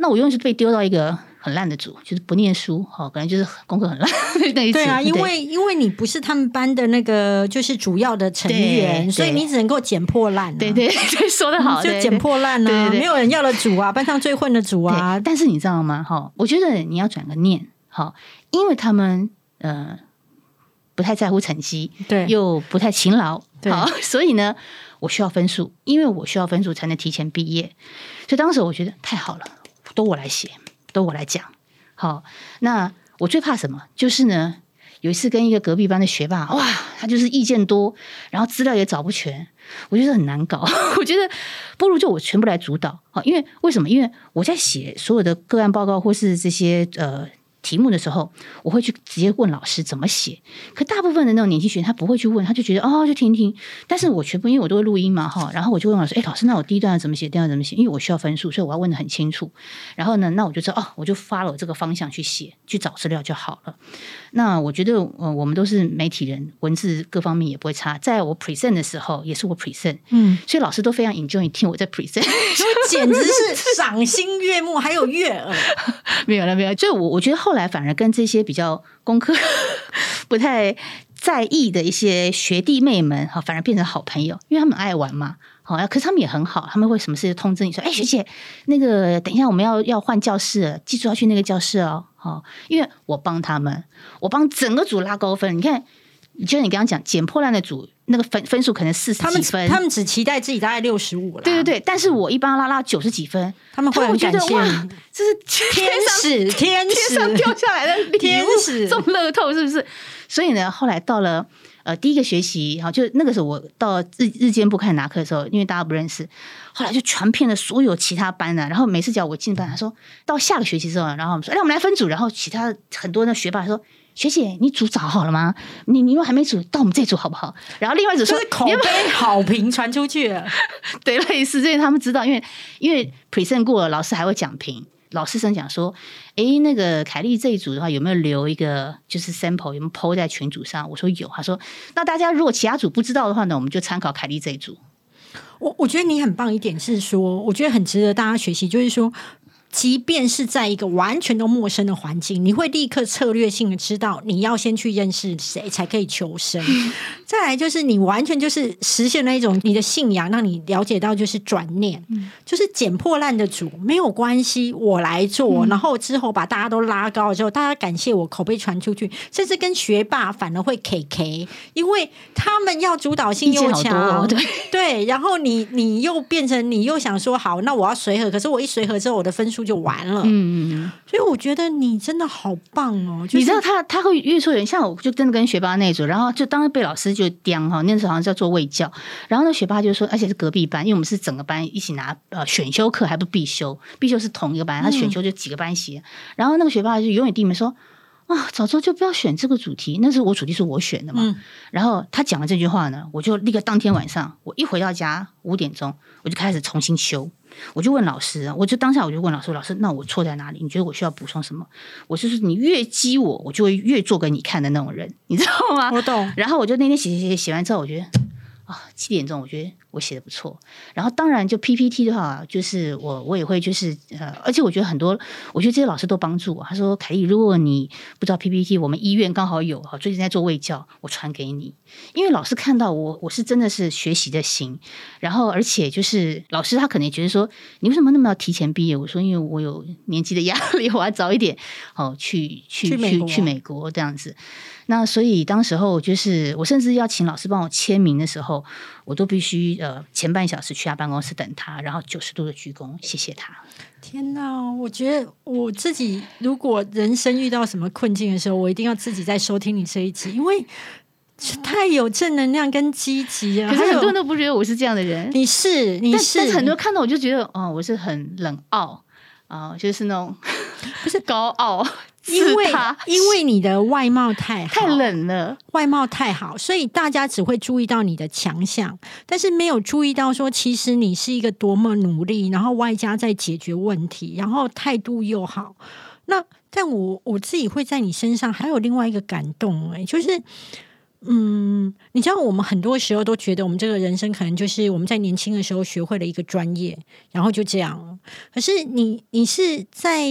Speaker 3: 那我永远是被丢到一个很烂的组，就是不念书，哦，可能就是功课很烂 <laughs> 那一组。
Speaker 2: 对啊，因为因为你不是他们班的那个就是主要的成员，所以你只能够捡破烂、啊。
Speaker 3: 对对对，说的好，
Speaker 2: 就捡破烂啊，
Speaker 3: 对对 <laughs> 对
Speaker 2: 没有人要的组啊，班上最混的组啊，，
Speaker 3: 但是你知道吗？哈，我觉得你要转个念，好，因为他们呃不太在乎成绩，
Speaker 2: 对
Speaker 3: 又不太勤劳，
Speaker 2: 对
Speaker 3: 好，<laughs> 所以呢，我需要分数，因为我需要分数才能提前毕业。所以当时我觉得太好了，都我来写，都我来讲。好，那我最怕什么？就是呢，有一次跟一个隔壁班的学霸，哇，他就是意见多，然后资料也找不全，我觉得很难搞。<laughs> 我觉得不如就我全部来主导好，因为为什么？因为我在写所有的个案报告或是这些呃。题目的时候，我会去直接问老师怎么写。可大部分的那种年轻学生，他不会去问，他就觉得哦，就听听。但是我全部因为我都会录音嘛，哈，然后我就问老师，哎，老师，那我第一段要怎么写，第二段怎么写？因为我需要分数，所以我要问的很清楚。然后呢，那我就知道哦，我就发了我这个方向去写，去找资料就好了。那我觉得，呃，我们都是媒体人，文字各方面也不会差。在我 present 的时候，也是我 present，
Speaker 2: 嗯，
Speaker 3: 所以老师都非常 enjoy 听我在 present。
Speaker 2: 简直是赏心悦目，还有悦耳。<laughs>
Speaker 3: 没有了，没有。就我我觉得后来反而跟这些比较功课 <laughs> 不太在意的一些学弟妹们哈，反而变成好朋友，因为他们爱玩嘛。好，可是他们也很好，他们会什么事通知你说，哎，学姐，那个等一下我们要要换教室了，记住要去那个教室哦。好，因为我帮他们，我帮整个组拉高分。你看，就像你刚刚讲捡破烂的组，那个分分数可能四十几分，
Speaker 2: 他们只期待自己大概六十五了。
Speaker 3: 对对对，但是我一帮他拉拉九十几分，
Speaker 2: 他们会很感谢
Speaker 3: 得哇
Speaker 2: 你，
Speaker 3: 这是
Speaker 2: 天使，天
Speaker 3: 天上
Speaker 2: 使，
Speaker 3: 掉下来的
Speaker 2: 天使
Speaker 3: 中乐透是不是？所以呢，后来到了呃第一个学期，好，就那个时候我到日日间部开始拿课的时候，因为大家不认识，后来就传遍了所有其他班的、然后每次只要我进班，他说到下个学期之后，然后我们说，哎，我们来分组，然后其他很多的学霸说。学姐，你组找好了吗？你你如果还没组，到我们这组好不好？然后另外一组说
Speaker 2: 就是口碑 <laughs> 好评传出去了。
Speaker 3: 对，类似，因为他们知道，因为因为 present 过了，老师还会讲评。老师生讲说，诶，那个凯莉这一组的话，有没有留一个就是 sample，有没有 PO 在群组上？我说有。他说，那大家如果其他组不知道的话呢，我们就参考凯莉这一组。
Speaker 2: 我我觉得你很棒一点是说，我觉得很值得大家学习，就是说。即便是在一个完全都陌生的环境，你会立刻策略性的知道你要先去认识谁才可以求生。<laughs> 再来就是你完全就是实现了一种你的信仰，让你了解到就是转念，就是捡破烂的主没有关系，我来做，然后之后把大家都拉高了之后，大家感谢我，口碑传出去，甚至跟学霸反而会 K K，因为他们要主导性又强，
Speaker 3: 哦对。
Speaker 2: 对，然后你你又变成你又想说好，那我要随和，可是我一随和之后，我的分数就完了。
Speaker 3: 嗯嗯嗯，
Speaker 2: 所以我觉得你真的好棒哦！就是、
Speaker 3: 你知道他他会越说越像我，就真的跟学霸那一组，然后就当时被老师就刁哈，那时候好像是要做卫教，然后那学霸就说，而且是隔壁班，因为我们是整个班一起拿呃选修课，还不必修，必修是同一个班，他选修就几个班写，然后那个学霸就永远低眉说。啊，早知道就不要选这个主题，那是我主题是我选的嘛。
Speaker 2: 嗯
Speaker 3: 然后他讲了这句话呢，我就立刻当天晚上，我一回到家五点钟，我就开始重新修。我就问老师啊，我就当下我就问老师，老师，那我错在哪里？你觉得我需要补充什么？我就是你越激我，我就会越做给你看的那种人，你知道吗？
Speaker 2: 我懂，
Speaker 3: 然后我就那天写写写写完之后，我觉得啊，七点钟，我觉得我写的不错。然后当然就 PPT 的话，就是我我也会就是呃，而且我觉得很多，我觉得这些老师都帮助我。他说凯丽，如果你不知道 PPT，我们医院刚好有，最近在做卫教，我传给你。因为老师看到我，我是真的是学习的心。然后而且就是老师他可能也觉得说，你为什么那么要提前毕业？我说因为我有年纪的压力，<laughs> 我要早一点哦去去去
Speaker 2: 去美国
Speaker 3: 这样子。那所以当时候就是我甚至要请老师帮我签名的时候，我都必须呃前半小时去他办公室等他，然后九十度的鞠躬，谢谢他。
Speaker 2: 天哪！我觉得我自己如果人生遇到什么困境的时候，我一定要自己再收听你这一集，因为太有正能量跟积极了。
Speaker 3: 可是很多人都不觉得我是这样的人，
Speaker 2: 你是你
Speaker 3: 但
Speaker 2: 是
Speaker 3: 但是很多人看到我就觉得，哦，我是很冷傲啊、就是那种不是 <laughs> 高傲，
Speaker 2: 因为因为你的外貌太好
Speaker 3: 太冷了。
Speaker 2: 外貌太好，所以大家只会注意到你的强项，但是没有注意到说，其实你是一个多么努力，然后外加在解决问题，然后态度又好。那但我我自己会在你身上还有另外一个感动、欸，就是。嗯，你知道，我们很多时候都觉得，我们这个人生可能就是我们在年轻的时候学会了一个专业，然后就这样。可是你，你是在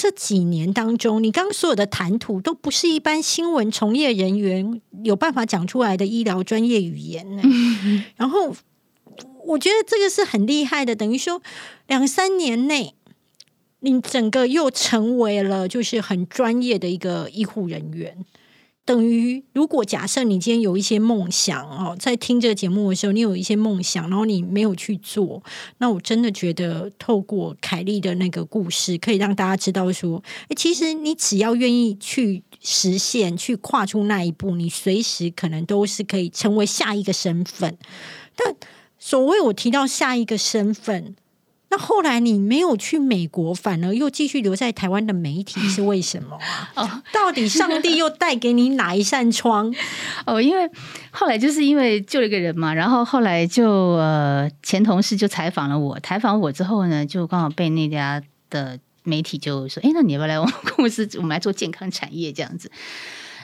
Speaker 2: 这几年当中，你刚刚所有的谈吐都不是一般新闻从业人员有办法讲出来的医疗专业语言呢。然后，我觉得这个是很厉害的，等于说两三年内，你整个又成为了就是很专业的一个医护人员。等于，如果假设你今天有一些梦想哦，在听这个节目的时候，你有一些梦想，然后你没有去做，那我真的觉得透过凯莉的那个故事，可以让大家知道说，诶，其实你只要愿意去实现、去跨出那一步，你随时可能都是可以成为下一个身份。但所谓我提到下一个身份，那后来你没有去美国，反而又继续留在台湾的媒体，是为什么啊？<laughs>
Speaker 3: 哦 <laughs>
Speaker 2: 到底上帝又带给你哪一扇窗？<laughs>
Speaker 3: 哦，因为后来就是因为救了一个人嘛，然后后来就呃前同事就采访了我，采访我之后呢，就刚好被那家的媒体就说，哎，那你要不要来我们公司，我们来做健康产业这样子？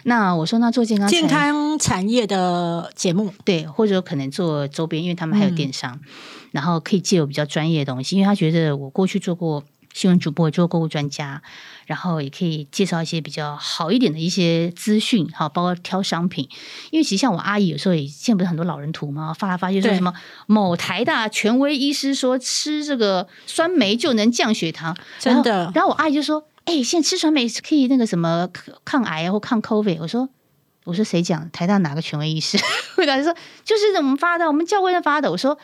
Speaker 3: 那我说，那做健康
Speaker 2: 健康产业的节目，
Speaker 3: 对，或者可能做周边，因为他们还有
Speaker 2: 嗯
Speaker 3: 电商，然后可以借我比较专业的东西，因为他觉得我过去做过新闻主播，也做过购物专家，然后也可以介绍一些比较好一点的一些资讯，好，包括挑商品。因为其实像我阿姨有时候也现在不是很多老人图嘛，发来发去说什么某台大权威医师说吃这个酸梅就能降血糖，
Speaker 2: 真的
Speaker 3: 然后我阿姨就说：“哎、现在吃酸梅可以那个什么抗癌啊，或抗 COVID。”我说：“我说谁讲？台大哪个权威医师？” <laughs> 回答就说：“就是我们发的，我们教会在发的。”我说：“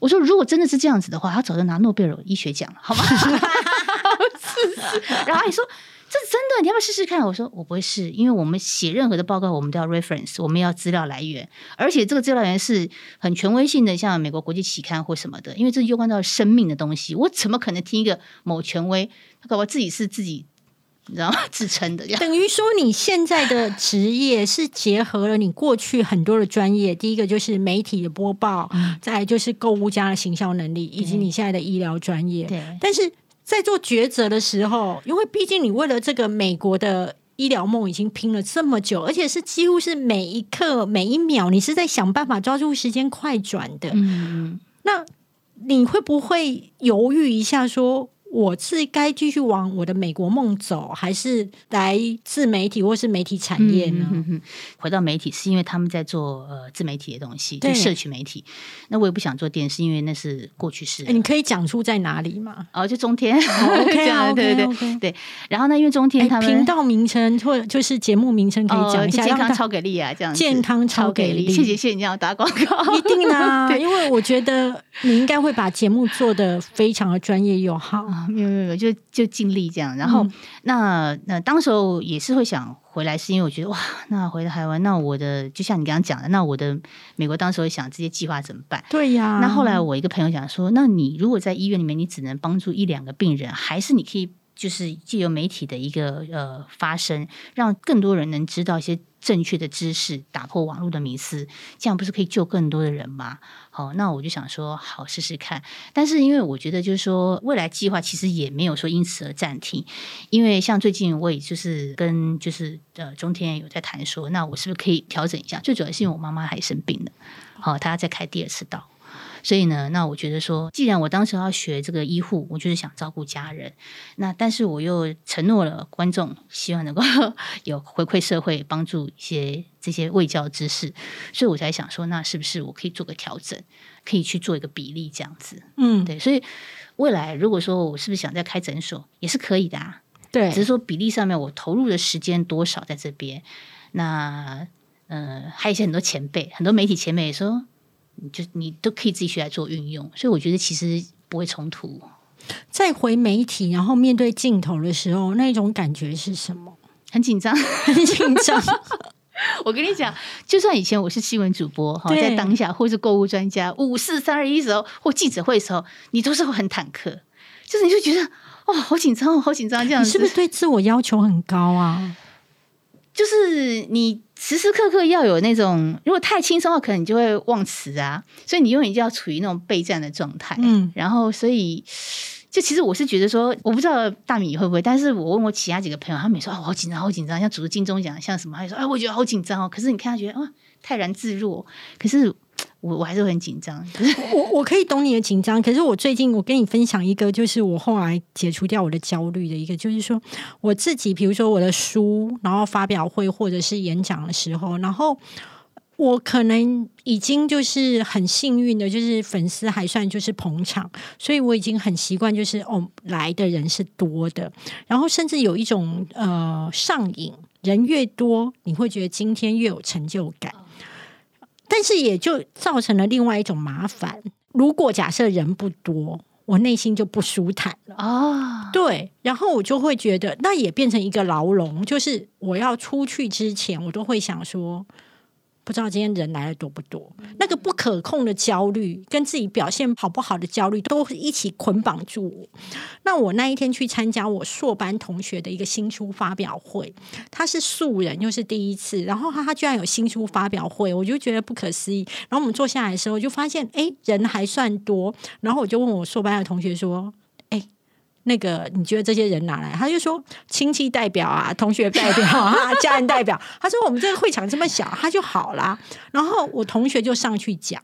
Speaker 3: 我说如果真的是这样子的话，他早就拿诺贝尔医学奖了，好吗？”。<laughs> 然后阿姨说。这是真的，你要不要试试看？我说我不会试，因为我们写任何的报告，我们都要 reference，我们要资料来源，而且这个资料来源是很权威性的，像美国国际期刊或什么的，因为这攸关到生命的东西，我怎么可能听一个某权威，他搞不好自己是自己，你知道吗？自称的。
Speaker 2: 等于说你现在的职业是结合了你过去很多的专业，第一个就是媒体的播报，再来就是购物家的行销能力，以及你现在的医疗专业。
Speaker 3: 对
Speaker 2: 但是在做抉择的时候，因为毕竟你为了这个美国的医疗梦已经拼了这么久，而且是几乎是每一刻每一秒，你是在想办法抓住时间快转的。
Speaker 3: 嗯，
Speaker 2: 那你会不会犹豫一下说？我是该继续往我的美国梦走，还是来自媒体或是媒体产业呢？
Speaker 3: 嗯嗯嗯回到媒体是因为他们在做呃自媒体的东西，就
Speaker 2: 对
Speaker 3: 社区媒体。那我也不想做电视，因为那是过去式
Speaker 2: 哎，。你可以讲出在哪里吗
Speaker 3: 哦，就中天、
Speaker 2: ？OK
Speaker 3: 这 <laughs> 样
Speaker 2: 啊
Speaker 3: 对对对对。然后呢，因为中天
Speaker 2: 哎，
Speaker 3: 他们
Speaker 2: 频道名称或就是节目名称可以讲一下，
Speaker 3: 健康超给力啊，这样子
Speaker 2: 健康超
Speaker 3: 超给
Speaker 2: 给力
Speaker 3: 谢谢谢谢你这样打广告，
Speaker 2: 一定的、啊，<laughs>
Speaker 3: 对
Speaker 2: 因为我觉得你应该会把节目做得非常的专业又好。
Speaker 3: 啊，没有没有没有，就就尽力这样。然后、
Speaker 2: 嗯
Speaker 3: 那那当时候也是会想回来，是因为我觉得哇，那回到台湾，那我的就像你刚刚讲的，那我的美国当时会想这些计划怎么办？
Speaker 2: 对呀、
Speaker 3: 那后来我一个朋友讲说，那你如果在医院里面，你只能帮助一两个病人，还是你可以就是借由媒体的一个呃发声，让更多人能知道一些正确的知识，打破网络的迷思，这样不是可以救更多的人吗？好，那我就想说，好试试看。但是因为我觉得，就是说未来计划其实也没有说因此而暂停，因为像最近我也就是跟就是呃中天有在谈说，那我是不是可以调整一下？最主要是因为我妈妈还生病了，好，她要再开第二次刀。所以呢，那我觉得说，既然我当时要学这个医护，我就是想照顾家人，那但是我又承诺了观众，希望能够 <laughs> 有回馈社会，帮助一些这些卫教知识，所以我才想说，那是不是我可以做个调整，可以去做一个比例这样子？
Speaker 2: 嗯，
Speaker 3: 对，所以未来如果说我是不是想再开诊所，也是可以的啊，
Speaker 2: 对
Speaker 3: 只是说比例上面我投入的时间多少在这边。那呃，还有一些很多前辈，很多媒体前辈也说，你就你都可以自己学来做运用，所以我觉得其实不会冲突。
Speaker 2: 在回媒体，然后面对镜头的时候，那种感觉是什么？
Speaker 3: 很紧张，<laughs>
Speaker 2: 很紧张。
Speaker 3: 我跟你讲，就算以前我是新闻主播哈，在当下或是购物专家，五四三二一时候或记者会的时候，你都是会很忐忑，就是你就觉得哇，好紧张哦，好紧张这样子。
Speaker 2: 你是不是对自我要求很高啊？
Speaker 3: 就是你时时刻刻要有那种，如果太轻松的话，可能你就会忘词啊，所以你永远就要处于那种备战的状态。
Speaker 2: 嗯
Speaker 3: 然后所以。就其实我是觉得说，我不知道大米会不会，但是我问我其他几个朋友，他们也说啊，我好紧张，好紧张，像主持金钟奖，像什么，他就说啊，我觉得好紧张哦。可是你看他觉得啊，泰然自若，可是我我还是很紧张。<laughs> 就是
Speaker 2: 我我可以懂你的紧张，可是我最近我跟你分享一个，就是我后来解除掉我的焦虑的一个，就是说我自己，比如说我的书，然后发表会或者是演讲的时候，然后我可能已经就是很幸运的，就是粉丝还算就是捧场，所以我已经很习惯，就是哦来的人是多的，然后甚至有一种呃上瘾，人越多，你会觉得今天越有成就感。但是也就造成了另外一种麻烦。如果假设人不多，我内心就不舒坦了。
Speaker 3: 啊，
Speaker 2: 对，然后我就会觉得，那也变成一个牢笼，就是我要出去之前，我都会想说，不知道今天人来的多不多，那个不可控的焦虑跟自己表现好不好的焦虑，都一起捆绑住我。那我那一天去参加我硕班同学的一个新书发表会，他是素人，又是第一次，然后他居然有新书发表会，我就觉得不可思议。然后我们坐下来的时候，就发现哎人还算多，然后我就问我硕班的同学说，那个你觉得这些人哪来？他就说亲戚代表啊，同学代表啊，家人代表。他说我们这个会场这么小，他就好啦。然后我同学就上去讲，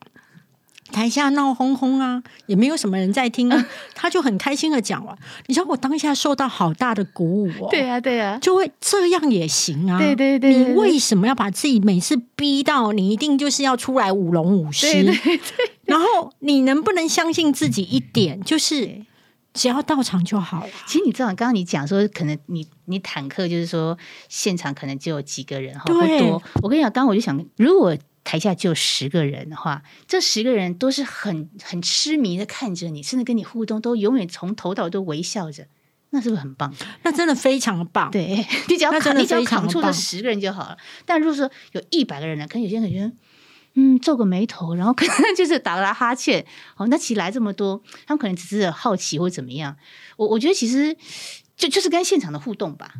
Speaker 2: 台下闹哄哄啊，也没有什么人在听啊，他就很开心的讲完。你知道我当下受到好大的鼓舞哦，
Speaker 3: 对啊，对啊，
Speaker 2: 就会这样也行啊。
Speaker 3: 对对对对对
Speaker 2: 你为什么要把自己每次逼到你一定就是要出来舞龙舞狮？
Speaker 3: 对对对，
Speaker 2: 然后你能不能相信自己一点，就是只要到场就好了。
Speaker 3: 其实你知道，刚刚你讲说，可能你你坦克就是说，现场可能就有几个人哈，不多。我跟你讲，刚刚我就想，如果台下就十个人的话，这十个人都是很很痴迷的看着你，甚至跟你互动，都永远从头到尾都微笑着，那是不是很棒？
Speaker 2: 那真的非常的棒。
Speaker 3: 对 <laughs> 你只要你只要扛住这十个人就好了。但如果说有一百个人呢，可能有些人觉得。嗯，皱个眉头，然后可能 <laughs> 就是打个哈欠。哦，那其实来这么多，他们可能只是好奇或怎么样。我我觉得其实就就是跟现场的互动吧。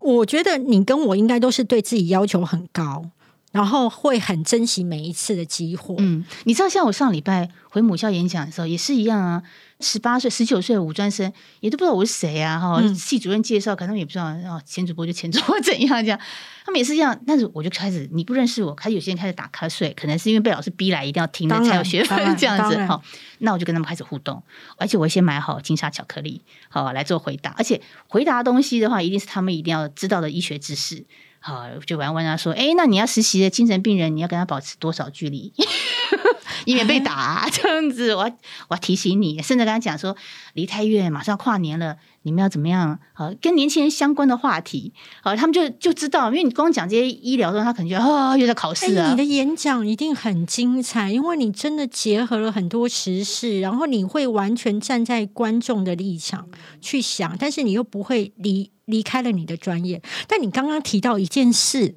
Speaker 2: 我觉得你跟我应该都是对自己要求很高，然后会很珍惜每一次的机会。
Speaker 3: 嗯，你知道，像我上礼拜回母校演讲的时候，也是一样啊。十八岁、十九岁的五专生也都不知道我是谁啊！哈、
Speaker 2: 嗯
Speaker 3: 系主任介绍，可能他们也不知道哦，前主播就前主播怎样这样，<laughs> 他们也是这样。但是我就开始，你不认识我，开始有些人开始打瞌睡，可能是因为被老师逼来，一定要听的才有学分这样子哈。那我就跟他们开始互动，而且我先买好金沙巧克力，好来做回答。而且回答东西的话，一定是他们一定要知道的医学知识。好，就玩问他说：“哎，那你要实习的精神病人，你要跟他保持多少距离，<laughs> 以免被打、<laughs> 这样子，我要我要提醒你，甚至跟他讲说，离太远，马上要跨年了，你们要怎么样？好，跟年轻人相关的话题，好，他们就就知道，因为你光讲这些医疗的他可能觉得哦，又在考试
Speaker 2: 哎，
Speaker 3: 啊
Speaker 2: 你的。演讲一定很精彩，因为你真的结合了很多时事，然后你会完全站在观众的立场去想，但是你又不会离离开了你的专业。但你刚刚提到一件事，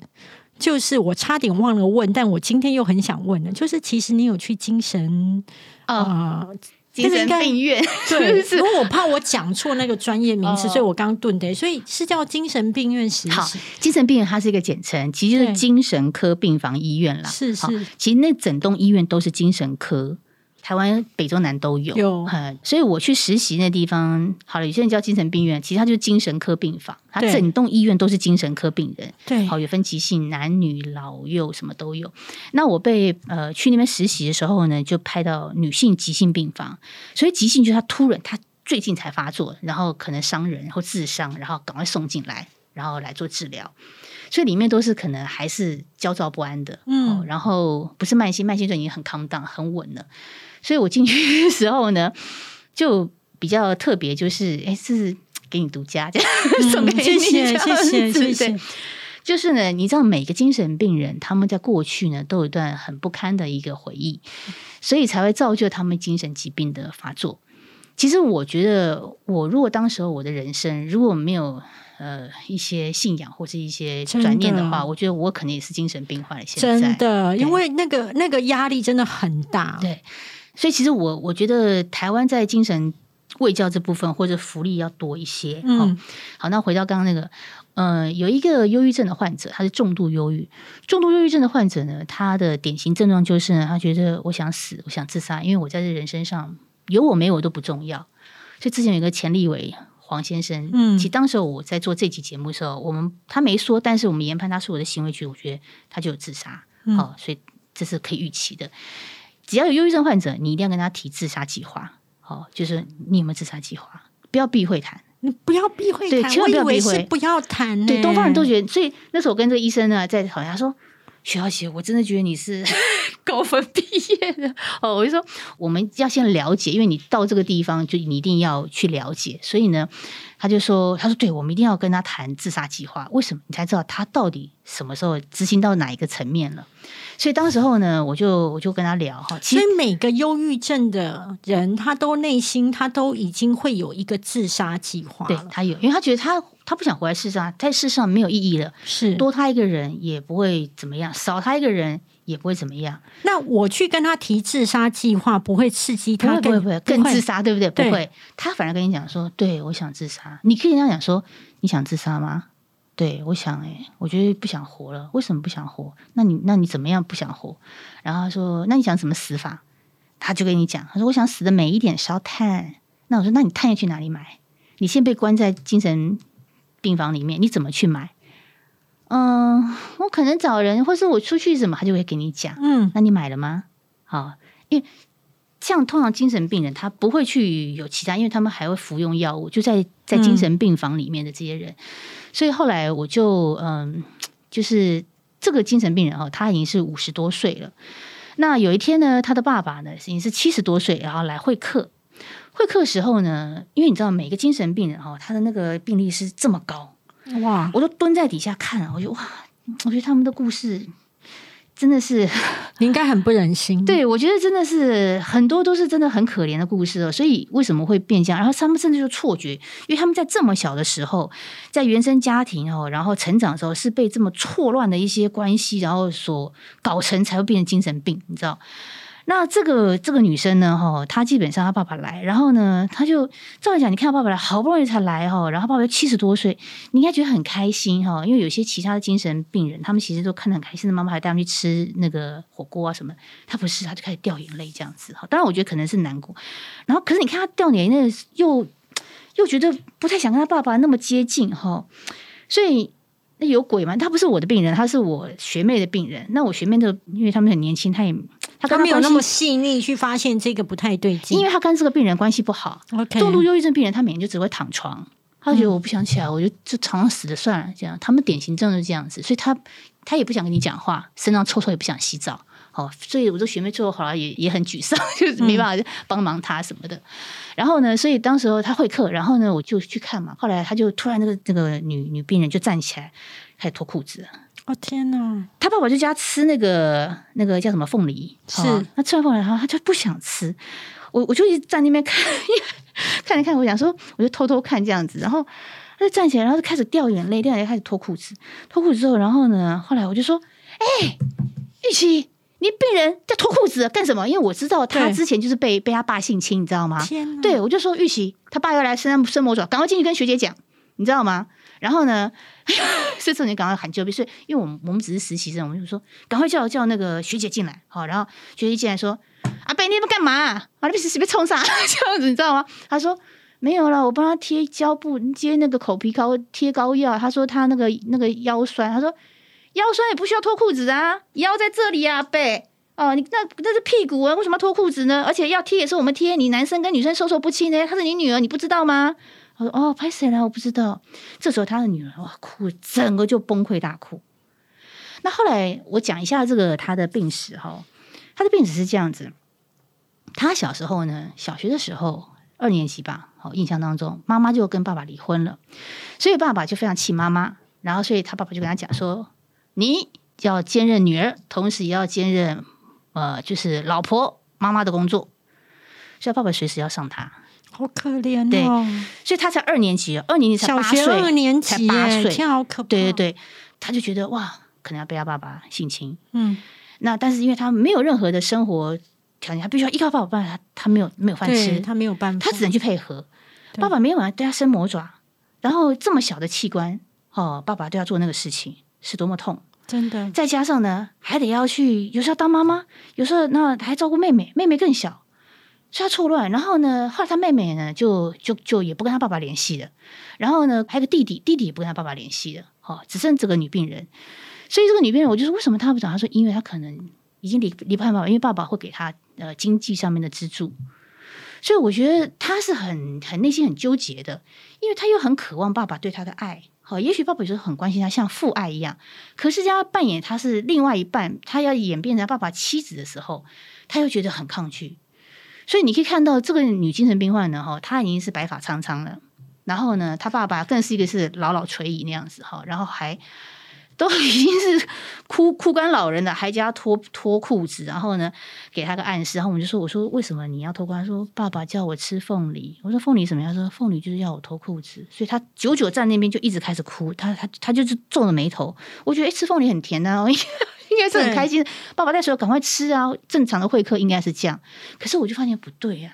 Speaker 2: 就是我差点忘了问，但我今天又很想问了，就是其实你有去精神
Speaker 3: 哦，
Speaker 2: 啊、
Speaker 3: 精神病院，
Speaker 2: 对，<laughs> 因为我怕我讲错那个专业名词，
Speaker 3: 哦。
Speaker 2: 所以我刚顿的，所以是叫精神病院实
Speaker 3: 好
Speaker 2: 习，
Speaker 3: 精神病院它是一个简称，其实就是精神科病房医院啦。
Speaker 2: 是是。
Speaker 3: 其实那整栋医院都是精神科，台湾北中南都有。
Speaker 2: 有
Speaker 3: 嗯，所以我去实习那地方，好了，有些人叫精神病院，其实它就是精神科病房，它整栋医院都是精神科病人。
Speaker 2: 对
Speaker 3: 好，有分急性，男女老幼什么都有。那我被呃去那边实习的时候呢，就派到女性急性病房，所以急性就是他突然他最近才发作，然后可能伤人或自伤，然后赶快送进来，然后来做治疗。所以里面都是可能还是焦躁不安的，
Speaker 2: 嗯
Speaker 3: 哦，然后不是慢性，慢性就已经很 calm down 很稳了。所以我进去的时候呢，就比较特别，就是哎，是给你独家这样、送给你
Speaker 2: 嗯谢谢谢谢谢谢。
Speaker 3: 就是呢，你知道每个精神病人他们在过去呢都有一段很不堪的一个回忆，所以才会造就他们精神疾病的发作。其实我觉得，我如果当时候我的人生如果没有呃一些信仰或是一些转念的话，我觉得我可能也是精神病患了。现
Speaker 2: 在真的，因为那个那个压力真的很大。
Speaker 3: 对，所以其实我我觉得台湾在精神卫教这部分或者福利要多一些。嗯，好，那回到刚刚那个，呃，有一个忧郁症的患者，他是重度忧郁。重度忧郁症的患者呢，他的典型症状就是呢，他觉得我想死，我想自杀，因为我在这人身上。有我没我都不重要，所以之前有一个前立委黄先生，嗯，其实当时我在做这期节目的时候，我们他没说，但是我们研判他是我的行为举，我觉得他就有自杀，好，所以这是可以预期的。只要有忧郁症患者，你一定要跟他提自杀计划，哦，就是你有没有自杀计划？不要避讳谈，
Speaker 2: 你不要避讳，
Speaker 3: 对，千万不要避
Speaker 2: 讳，不要谈。
Speaker 3: 对，东方人都觉得，所以那时候我跟这个医生呢在好像说。徐小姐，我真的觉得你是 <laughs> 高分毕业的哦。我就说，我们要先了解，因为你到这个地方，就你一定要去了解。所以呢，他就说，他说，对我们一定要跟他谈自杀计划。为什么？你才知道他到底什么时候执行到哪一个层面了。所以当时候呢，我就我就跟他聊哈。
Speaker 2: 其实每个忧郁症的人，他都内心他都已经会有一个自杀计划。
Speaker 3: 对他有，因为他觉得他他不想活在世上，在世上没有意义了。
Speaker 2: 是
Speaker 3: 多他一个人也不会怎么样，少他一个人也不会怎么样。
Speaker 2: 那我去跟他提自杀计划，不会刺激他，
Speaker 3: 不会不会更自杀，对不对？不会，他反而跟你讲说，对我想自杀。你可以跟他讲说，你想自杀吗？对，我想哎，我觉得不想活了。为什么不想活？那你那你怎么样不想活？然后他说，那你想怎么死法？他就跟你讲，他说我想死的每一点，烧炭。那我说，那你炭要去哪里买？你现在被关在精神病房里面，你怎么去买？嗯，我可能找人，或是我出去什么，他就会给你讲。嗯，那你买了吗？好，因为像通常精神病人，他不会去有其他，因为他们还会服用药物，就在在精神病房里面的这些人。所以后来我就嗯，就是这个精神病人哦，他已经是五十多岁了。那有一天呢，他的爸爸呢已经是七十多岁，然后来会客。会客时候呢，因为你知道每个精神病人哦，他的那个病例是这么高哇，我都蹲在底下看，我就哇，我觉得他们的故事。真的是，<laughs>
Speaker 2: 你应该很不忍心。
Speaker 3: 对，我觉得真的是很多都是真的很可怜的故事哦。所以为什么会变这样？然后他们甚至就错觉，因为他们在这么小的时候，在原生家庭哦，然后成长的时候是被这么错乱的一些关系，然后所搞成，才会变成精神病，你知道。那这个这个女生呢，哈，她基本上她爸爸来，然后呢，她就照理讲，你看她爸爸来，好不容易才来哈，然后爸爸七十多岁，你应该觉得很开心哈，因为有些其他的精神病人，他们其实都看得很开心的，妈妈还带他们去吃那个火锅啊什么，她不是，她就开始掉眼泪这样子哈。当然，我觉得可能是难过，然后可是你看她掉眼泪，又又觉得不太想跟她爸爸那么接近哈，所以。那有鬼吗？他不是我的病人，他是我学妹的病人。那我学妹的，因为他们很年轻，他也
Speaker 2: 他没有那么细腻去发现这个不太对劲，
Speaker 3: 因为他跟这个病人关系不好。重度忧郁症病人，他每天就只会躺床，他觉得我不想起来，我就就床上死了算了。这样，他们典型症就是这样子，所以他他也不想跟你讲话，身上臭臭也不想洗澡。哦，所以我这学妹最后好了也也很沮丧，就是没办法帮忙他什么的。<laughs> 然后呢，所以当时候他会客，然后呢我就去看嘛。后来他就突然那个那个女女病人就站起来开始脱裤子。
Speaker 2: 哦天哪！
Speaker 3: 他爸爸就叫他吃那个那个叫什么凤梨，
Speaker 2: 是
Speaker 3: 他吃完凤梨后他就不想吃。我我就一直在那边看，看一看，我想说我就偷偷看这样子。然后他就站起来，然后就开始掉眼泪，掉眼泪开始脱裤子。脱裤子之后，然后呢，后来我就说：“哎，玉琪。”你病人在脱裤子干什么？因为我知道他之前就是被被他爸性侵，你知道吗？对，我就说玉琪，他爸要来伸伸魔爪，赶快进去跟学姐讲，你知道吗？然后呢，这次你赶快喊救兵，所以因为我们我们只是实习生，我们就说赶快叫叫那个学姐进来，好，然后学姐进来说：“阿贝，你不干嘛？啊，那边是随便冲啥 <laughs> 这样子，你知道吗？”他说：“没有了，我帮他贴胶布，接那个口皮膏，贴膏药。”他说他那个那个腰酸，他说。腰酸也不需要脱裤子啊，腰在这里啊，背哦，你那那是屁股啊，为什么要脱裤子呢？而且要贴也是我们贴，你男生跟女生授受不亲呢，她是你女儿，你不知道吗？我说哦，拍谁了？我不知道。这时候他的女儿哇哭，整个就崩溃大哭。那后来我讲一下这个他的病史哈，他的病史是这样子，他小时候呢，小学的时候二年级吧，好印象当中，妈妈就跟爸爸离婚了，所以爸爸就非常气妈妈。然后所以他爸爸就跟他讲说，你要兼任女儿，同时也要兼任呃，就是老婆妈妈的工作，所以爸爸随时要上他，
Speaker 2: 好可怜
Speaker 3: 对
Speaker 2: 哦，
Speaker 3: 所以他才二年级，二年级才
Speaker 2: 小
Speaker 3: 八岁，
Speaker 2: 学二年级才，
Speaker 3: 八岁，
Speaker 2: 天啊好可怕，
Speaker 3: 对对，对，他就觉得哇，可能要被他爸爸性侵。
Speaker 2: 嗯，
Speaker 3: 那但是因为他没有任何的生活条件，他必须要依靠爸爸，不然他他没有没有饭吃，
Speaker 2: 他没有办法，
Speaker 3: 他只能去配合。爸爸没有办法对他伸魔爪，然后这么小的器官哦，爸爸都要做那个事情，是多么痛。
Speaker 2: 真的，
Speaker 3: 再加上呢，还得要去，有时候要当妈妈，有时候那还照顾妹妹，妹妹更小，所以他错乱。然后呢，后来他妹妹呢，就就就也不跟他爸爸联系了。然后呢，还有个弟弟，弟弟也不跟他爸爸联系了。哦，只剩这个女病人。所以这个女病人，我就说为什么她不找？她说，因为她可能已经离离不开爸爸，因为爸爸会给她呃经济上面的资助。所以我觉得她是很很内心很纠结的，因为她又很渴望爸爸对她的爱。好，也许爸爸有时候很关心她，像父爱一样。可是要扮演他是另外一半，他要演变成爸爸妻子的时候，他又觉得很抗拒。所以你可以看到这个女精神病患呢，哈，她已经是白发苍苍了，然后呢，她爸爸更是一个是老老垂椅那样子哈，然后还都已经是哭哭干老人了，还叫他脱脱裤子，然后呢给他个暗示，然后我们就说，我说为什么你要脱裤子？他说爸爸叫我吃凤梨，我说凤梨什么样？他说凤梨就是要我脱裤子，所以他久久站那边就一直开始哭，他他他就是皱着眉头，我觉得诶吃凤梨很甜啊，应应该是很开心，爸爸在说赶快吃啊，正常的会客应该是这样，可是我就发现不对啊，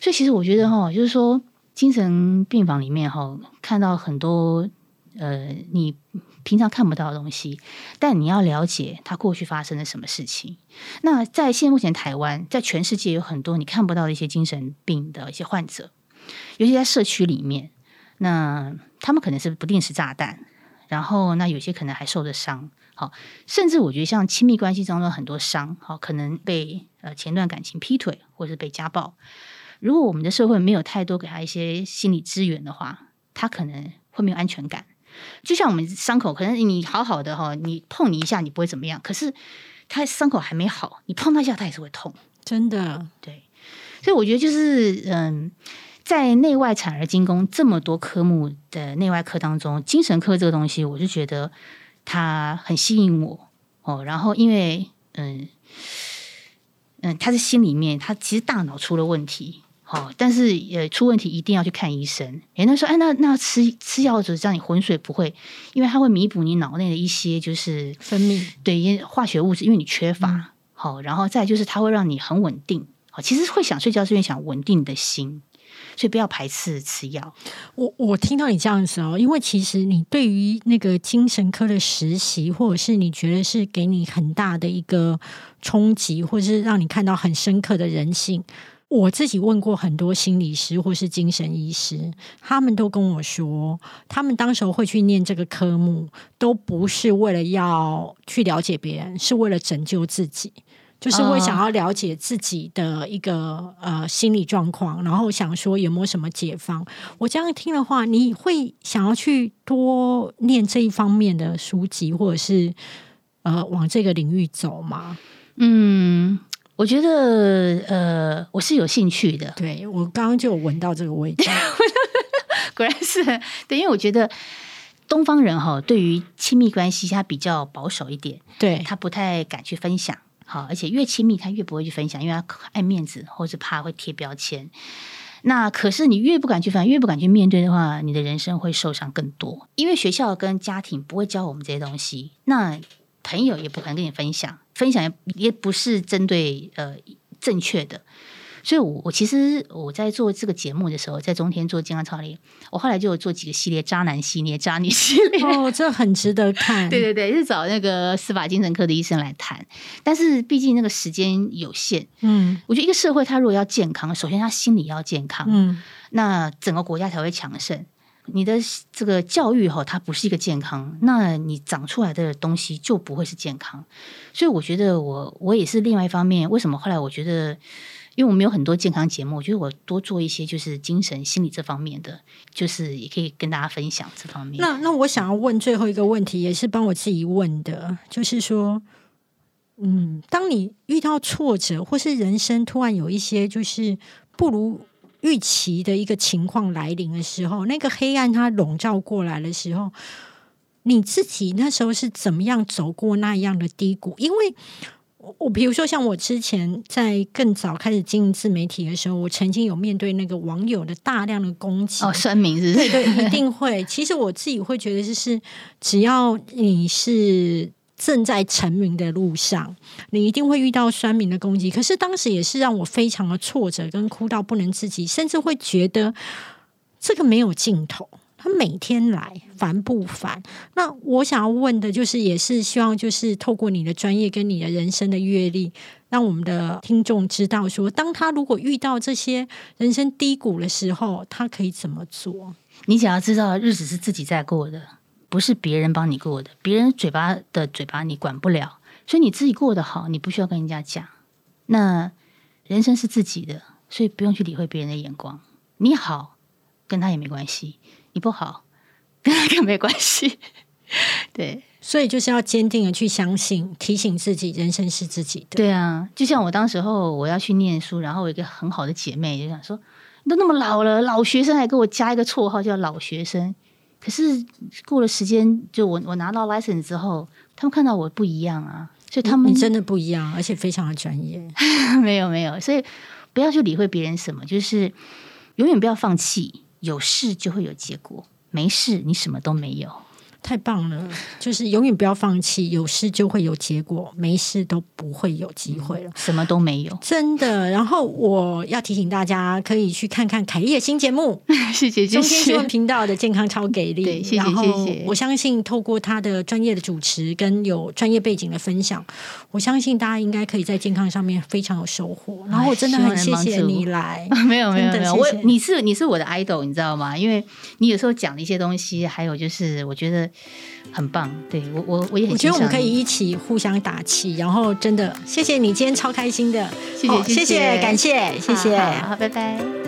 Speaker 3: 所以其实我觉得哈，就是说精神病房里面哈，看到很多呃你平常看不到的东西，但你要了解他过去发生了什么事情。那在现目前台湾，在全世界有很多你看不到的一些精神病的一些患者，尤其在社区里面，那他们可能是不定时炸弹，然后那有些可能还受着伤。好，甚至我觉得像亲密关系当中很多伤，好，可能被呃前段感情劈腿，或是被家暴。如果我们的社会没有太多给他一些心理资源的话，他可能会没有安全感。就像我们伤口，可能你好好的哈，你碰你一下你不会怎么样，可是他伤口还没好，你碰他一下他也是会痛。
Speaker 2: 真的，
Speaker 3: 对，所以我觉得就是嗯，在内外产儿精工这么多科目的内外科当中，精神科这个东西，我就觉得它很吸引我哦。然后因为嗯嗯，他在心里面，他其实大脑出了问题。好，但是呃，出问题一定要去看医生。人家说，哎，那那吃吃药子，这样你浑水不会，因为它会弥补你脑内的一些就是
Speaker 2: 分泌
Speaker 3: 对一些化学物质，因为你缺乏。好，然后再就是它会让你很稳定。好，其实会想睡觉是因为想稳定你的心，所以不要排斥吃药。
Speaker 2: 我我听到你这样子哦，因为其实你对于那个精神科的实习，或者是你觉得是给你很大的一个冲击，或者是让你看到很深刻的人性。我自己问过很多心理师或是精神医师，他们都跟我说，他们当时候会去念这个科目，都不是为了要去了解别人，是为了拯救自己。就是会想要了解自己的一个呃心理状况，然后想说有没有什么解放。我这样听的话，你会想要去多念这一方面的书籍，或者是呃往这个领域走吗？
Speaker 3: 嗯，我觉得呃，我是有兴趣的。
Speaker 2: 对我刚刚就有闻到这个味道，<laughs>
Speaker 3: 果然是对，因为我觉得东方人哈，对于亲密关系他比较保守一点，
Speaker 2: 对
Speaker 3: 他不太敢去分享。好，而且越亲密，他越不会去分享，因为他爱面子，或是怕会贴标签。那可是你越不敢去分，越不敢去面对的话，你的人生会受伤更多。因为学校跟家庭不会教我们这些东西，那朋友也不可能跟你分享，分享也不是针对呃正确的。所以我，我其实我在做这个节目的时候，在中天做健康操练，我后来就有做几个系列：渣男系列、渣女系列。
Speaker 2: 哦，这很值得看。<laughs>
Speaker 3: 对对对，是找那个司法精神科的医生来谈。但是毕竟那个时间有限，
Speaker 2: 嗯
Speaker 3: 我觉得一个社会它如果要健康，首先他心理要健康，
Speaker 2: 嗯，
Speaker 3: 那整个国家才会强盛。你的这个教育哈，它不是一个健康，那你长出来的东西就不会是健康。所以我觉得我我也是另外一方面，为什么后来我觉得。因为我们有很多健康节目，我觉得我多做一些就是精神心理这方面的，就是也可以跟大家分享这方面。
Speaker 2: 那那我想要问最后一个问题，也是帮我自己问的，就是说，嗯，当你遇到挫折，或是人生突然有一些就是不如预期的一个情况来临的时候，那个黑暗它笼罩过来的时候，你自己那时候是怎么样走过那样的低谷？因为我我比如说像我之前在更早开始经营自媒体的时候，我曾经有面对那个网友的大量的攻击
Speaker 3: 哦，酸民是不是？
Speaker 2: 对对，一定会。其实我自己会觉得，就是只要你是正在成名的路上，你一定会遇到酸民的攻击。可是当时也是让我非常的挫折，跟哭到不能自己，甚至会觉得这个没有尽头。他每天来烦不烦？那我想要问的就是，也是希望就是透过你的专业跟你的人生的阅历，让我们的听众知道说，当他如果遇到这些人生低谷的时候，他可以怎么做？
Speaker 3: 你想要知道日子是自己在过的，不是别人帮你过的，别人嘴巴的嘴巴你管不了，所以你自己过得好，你不需要跟人家讲。那人生是自己的，所以不用去理会别人的眼光。你好，跟他也没关系。你不好，跟那个没关系。对，
Speaker 2: 所以就是要坚定的去相信，提醒自己，人生是自己的。
Speaker 3: 对啊，就像我当时候我要去念书，然后我有一个很好的姐妹就想说：“你都那么老了，老学生还给我加一个绰号叫老学生。”可是过了时间，就我我拿到 license 之后，他们看到我不一样啊，所以他们
Speaker 2: 真的不一样，而且非常的专业。<laughs>
Speaker 3: 没有没有，所以不要去理会别人什么，就是永远不要放弃。有事就会有结果，没事你什么都没有。
Speaker 2: 太棒了，就是永远不要放弃，有事就会有结果，没事都不会有机会了，
Speaker 3: 什么都没有，
Speaker 2: 真的。然后我要提醒大家，可以去看看凯莉的新节目，<laughs>
Speaker 3: 谢谢，
Speaker 2: 中天新闻频道的健康超给力，
Speaker 3: 对，谢谢，谢谢。
Speaker 2: 我相信透过他的专业的主持跟有专业背景的分享，我相信大家应该可以在健康上面非常有收获。然后我真的很谢谢你来，
Speaker 3: 没有没有没有，我你是你是我的 idol，你知道吗？因为你有时候讲的一些东西，还有就是我觉得。很棒，对我我我也很。
Speaker 2: 我觉得我们可以一起互相打气，然后真的谢谢你今天超开心的，
Speaker 3: 谢谢谢
Speaker 2: 谢感谢谢谢，
Speaker 3: 好，拜拜。